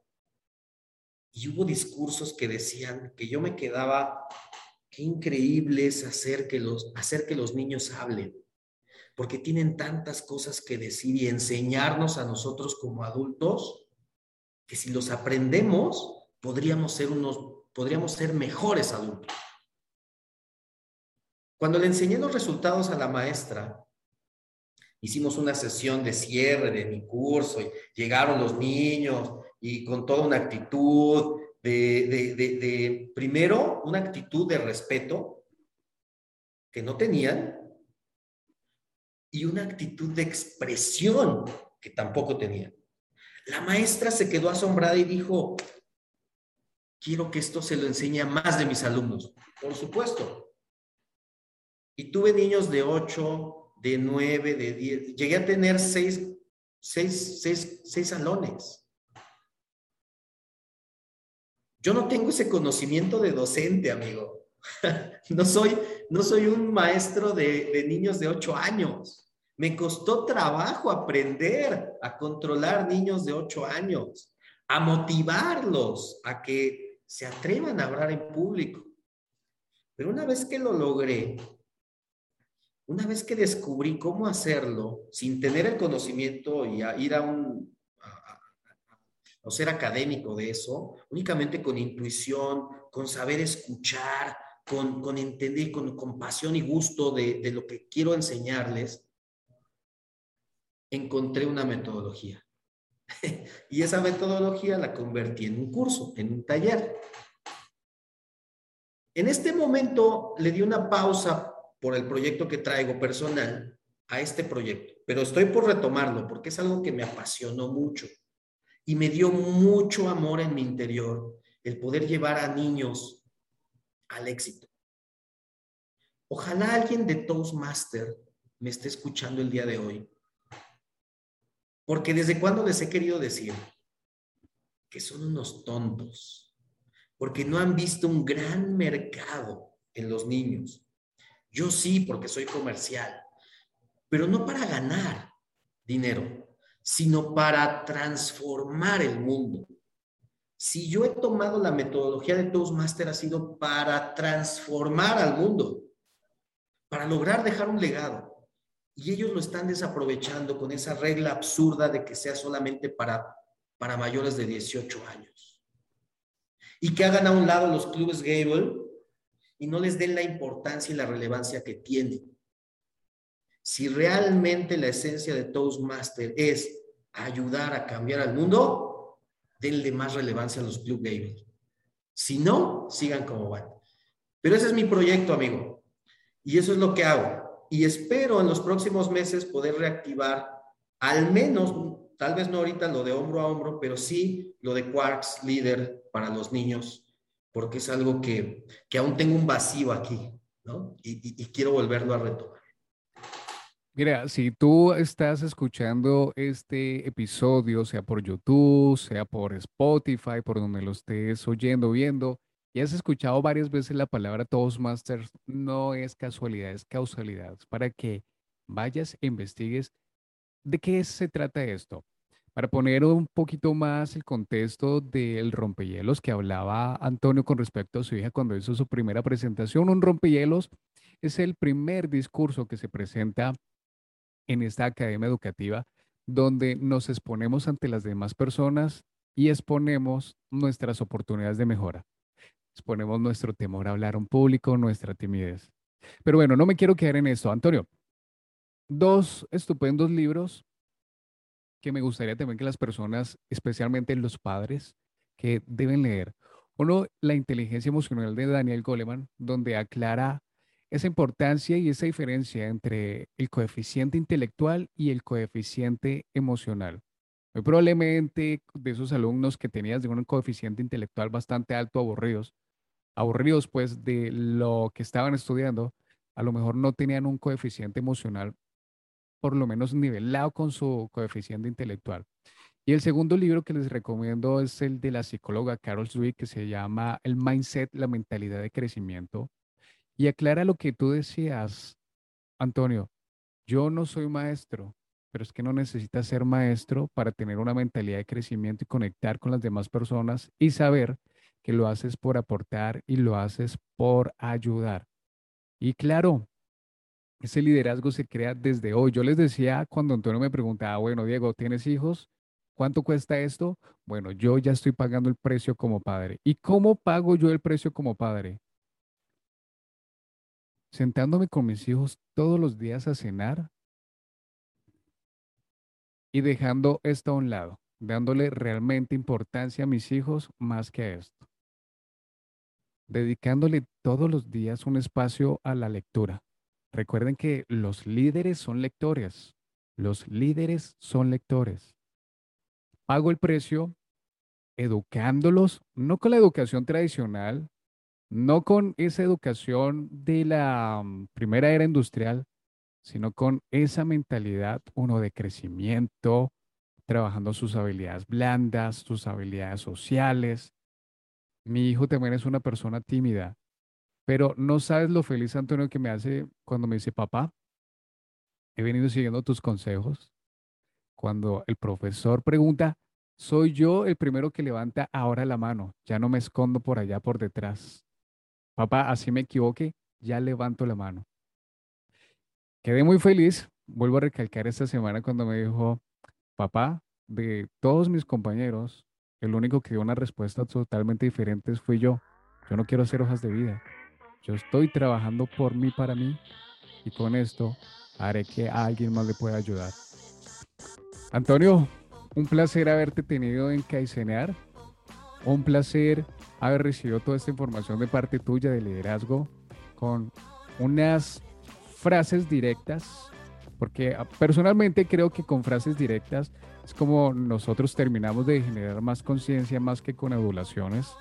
Speaker 2: y hubo discursos que decían que yo me quedaba, qué increíble es hacer que los, hacer que los niños hablen, porque tienen tantas cosas que decir y enseñarnos a nosotros como adultos, que si los aprendemos, podríamos ser unos, podríamos ser mejores adultos. Cuando le enseñé los resultados a la maestra, hicimos una sesión de cierre de mi curso y llegaron los niños y con toda una actitud de, de, primero, una actitud de respeto que no tenían y una actitud de expresión que tampoco tenían. La maestra se quedó asombrada y dijo, quiero que esto se lo enseñe a más de mis alumnos. Por supuesto. Y tuve niños de 8, de 9, de 10. Llegué a tener seis, seis, seis, seis salones. Yo no tengo ese conocimiento de docente, amigo. [laughs] No soy, no soy un maestro de, de niños de 8 años. Me costó trabajo aprender a controlar niños de 8 años, a motivarlos a que se atrevan a hablar en público. Pero una vez que lo logré, una vez que descubrí cómo hacerlo sin tener el conocimiento y ir a un o ser académico de eso, únicamente con intuición, con saber escuchar, con, entender, con, con pasión y gusto de lo que quiero enseñarles, encontré una metodología. [laughs] y esa metodología la convertí en un curso, en un taller. En este momento le di una pausa por el proyecto que traigo personal a este proyecto, pero estoy por retomarlo porque es algo que me apasionó mucho y me dio mucho amor en mi interior el poder llevar a niños al éxito. Ojalá alguien de Toastmaster me esté escuchando el día de hoy, porque desde cuando les he querido decir que son unos tontos, porque no han visto un gran mercado en los niños yo sí, porque soy comercial, pero no para ganar dinero, sino para transformar el mundo. Si yo he tomado la metodología de Toastmaster ha sido para transformar al mundo, para lograr dejar un legado. Y ellos lo están desaprovechando con esa regla absurda de que sea solamente para, para mayores de 18 años. Y que hagan a un lado los clubes Gable y no les den la importancia y la relevancia que tienen. Si realmente la esencia de Toastmaster es ayudar a cambiar al mundo, denle más relevancia a los Club Gaming. Si no, sigan como van. Pero ese es mi proyecto, amigo. Y eso es lo que hago. Y espero en los próximos meses poder reactivar al menos, tal vez no ahorita lo de hombro a hombro, pero sí lo de Quarks Líder para los niños porque es algo que, que aún tengo un vacío aquí, ¿no? Y, y, quiero volverlo a retomar.
Speaker 1: Mira, si tú estás escuchando este episodio, sea por YouTube, sea por Spotify, por donde lo estés oyendo, viendo, y has escuchado varias veces la palabra Toastmasters, no es casualidad, es causalidad. para que vayas e investigues de qué se trata esto. Para poner un poquito más el contexto del rompehielos que hablaba Antonio con respecto a su hija cuando hizo su primera presentación, un rompehielos es el primer discurso que se presenta en esta academia educativa donde nos exponemos ante las demás personas y exponemos nuestras oportunidades de mejora. Exponemos nuestro temor a hablar en público, nuestra timidez. Pero bueno, no me quiero quedar en esto. Antonio, dos estupendos libros que me gustaría también que las personas, especialmente los padres, que deben leer. Uno, La inteligencia emocional de Daniel Goleman, donde aclara esa importancia y esa diferencia entre el coeficiente intelectual y el coeficiente emocional. Muy probablemente de esos alumnos que tenías de un coeficiente intelectual bastante alto, aburridos, aburridos pues de lo que estaban estudiando, a lo mejor no tenían un coeficiente emocional por lo menos nivelado con su coeficiente intelectual. Y el segundo libro que les recomiendo es el de la psicóloga Carol Dweck, que se llama El Mindset, la mentalidad de crecimiento. Y aclara lo que tú decías, Antonio. Yo no soy maestro, pero es que no necesitas ser maestro para tener una mentalidad de crecimiento y conectar con las demás personas y saber que lo haces por aportar y lo haces por ayudar. Y claro, ese liderazgo se crea desde hoy. Yo les decía cuando Antonio me preguntaba, bueno, Diego, ¿tienes hijos? ¿Cuánto cuesta esto? Bueno, yo ya estoy pagando el precio como padre. ¿Y cómo pago yo el precio como padre? Sentándome con mis hijos todos los días a cenar y dejando esto a un lado, dándole realmente importancia a mis hijos más que a esto. Dedicándole todos los días un espacio a la lectura Recuerden que los líderes son lectores. Los líderes son lectores. Pago el precio educándolos, no con la educación tradicional, no con esa educación de la mm, primera era industrial, sino con esa mentalidad, uno de crecimiento, trabajando sus habilidades blandas, sus habilidades sociales. Mi hijo también es una persona tímida pero no sabes lo feliz, Antonio, que me hace cuando me dice, papá, he venido siguiendo tus consejos. Cuando el profesor pregunta, soy yo el primero que levanta ahora la mano, ya no me escondo por allá por detrás. Papá, así me equivoque, ya levanto la mano. Quedé muy feliz, vuelvo a recalcar esta semana cuando me dijo, papá, de todos mis compañeros, el único que dio una respuesta totalmente diferente fui yo. Yo no quiero hacer hojas de vida. Yo estoy trabajando por mí, para mí, y con esto haré que alguien más le pueda ayudar. Antonio, un placer haberte tenido en Caicenear. Un placer haber recibido toda esta información de parte tuya de liderazgo con unas frases directas, porque ah, personalmente creo que con frases directas es como nosotros terminamos de generar más conciencia más que con adulaciones.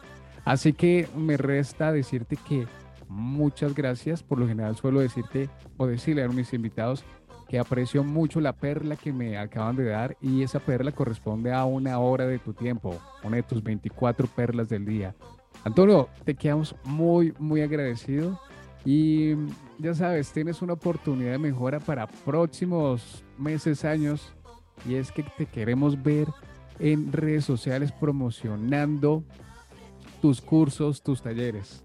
Speaker 1: Así que me resta decirte que muchas gracias. Por lo general suelo decirte o decirle a mis invitados que aprecio mucho la perla que me acaban de dar y esa perla corresponde a una hora de tu tiempo, una de tus 24 perlas del día. Antonio, te quedamos muy, muy agradecido y ya sabes, tienes una oportunidad de mejora para próximos meses, años y es que te queremos ver en redes sociales promocionando tus cursos, tus talleres.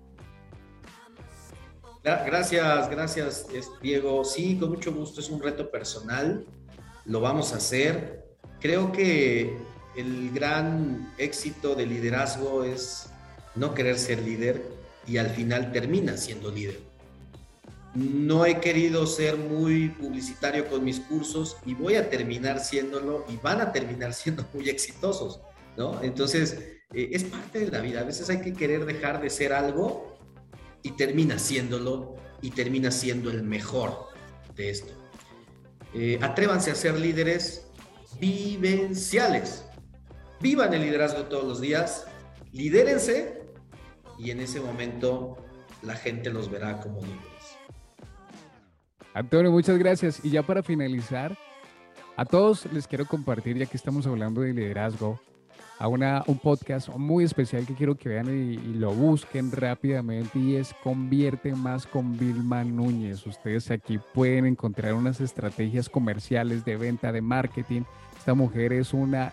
Speaker 2: Gracias, gracias, Diego. Sí, con mucho gusto, es un reto personal, lo vamos a hacer. Creo que el gran éxito del liderazgo es no querer ser líder y al final termina siendo líder. No he querido ser muy publicitario con mis cursos y voy a terminar siéndolo y van a terminar siendo muy exitosos, ¿no? Entonces, eh, es parte de la vida. A veces hay que querer dejar de ser algo y termina siéndolo y termina siendo el mejor de esto. Eh, atrévanse a ser líderes vivenciales. Vivan el liderazgo todos los días, lidérense y en ese momento la gente los verá como líderes.
Speaker 1: Antonio, muchas gracias. Y ya para finalizar, a todos les quiero compartir, ya que estamos hablando de liderazgo, a una, un podcast muy especial que quiero que vean y, lo busquen rápidamente y es Convierte Más con Vilma Núñez. Ustedes aquí pueden encontrar unas estrategias comerciales de venta, de marketing. Esta mujer es una,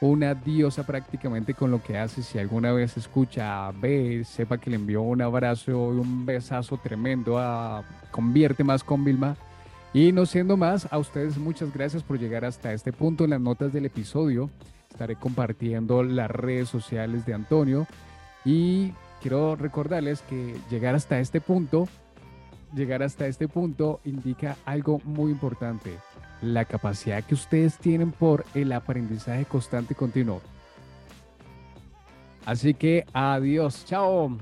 Speaker 1: una diosa prácticamente con lo que hace. Si alguna vez escucha, ve, sepa que le envió un abrazo y un besazo tremendo a Convierte Más con Vilma. Y no siendo más, a ustedes muchas gracias por llegar hasta este punto en las notas del episodio estaré compartiendo las redes sociales de Antonio y quiero recordarles que llegar hasta este punto, llegar hasta este punto indica algo muy importante, la capacidad que ustedes tienen por el aprendizaje constante y continuo. Así que adiós, chao.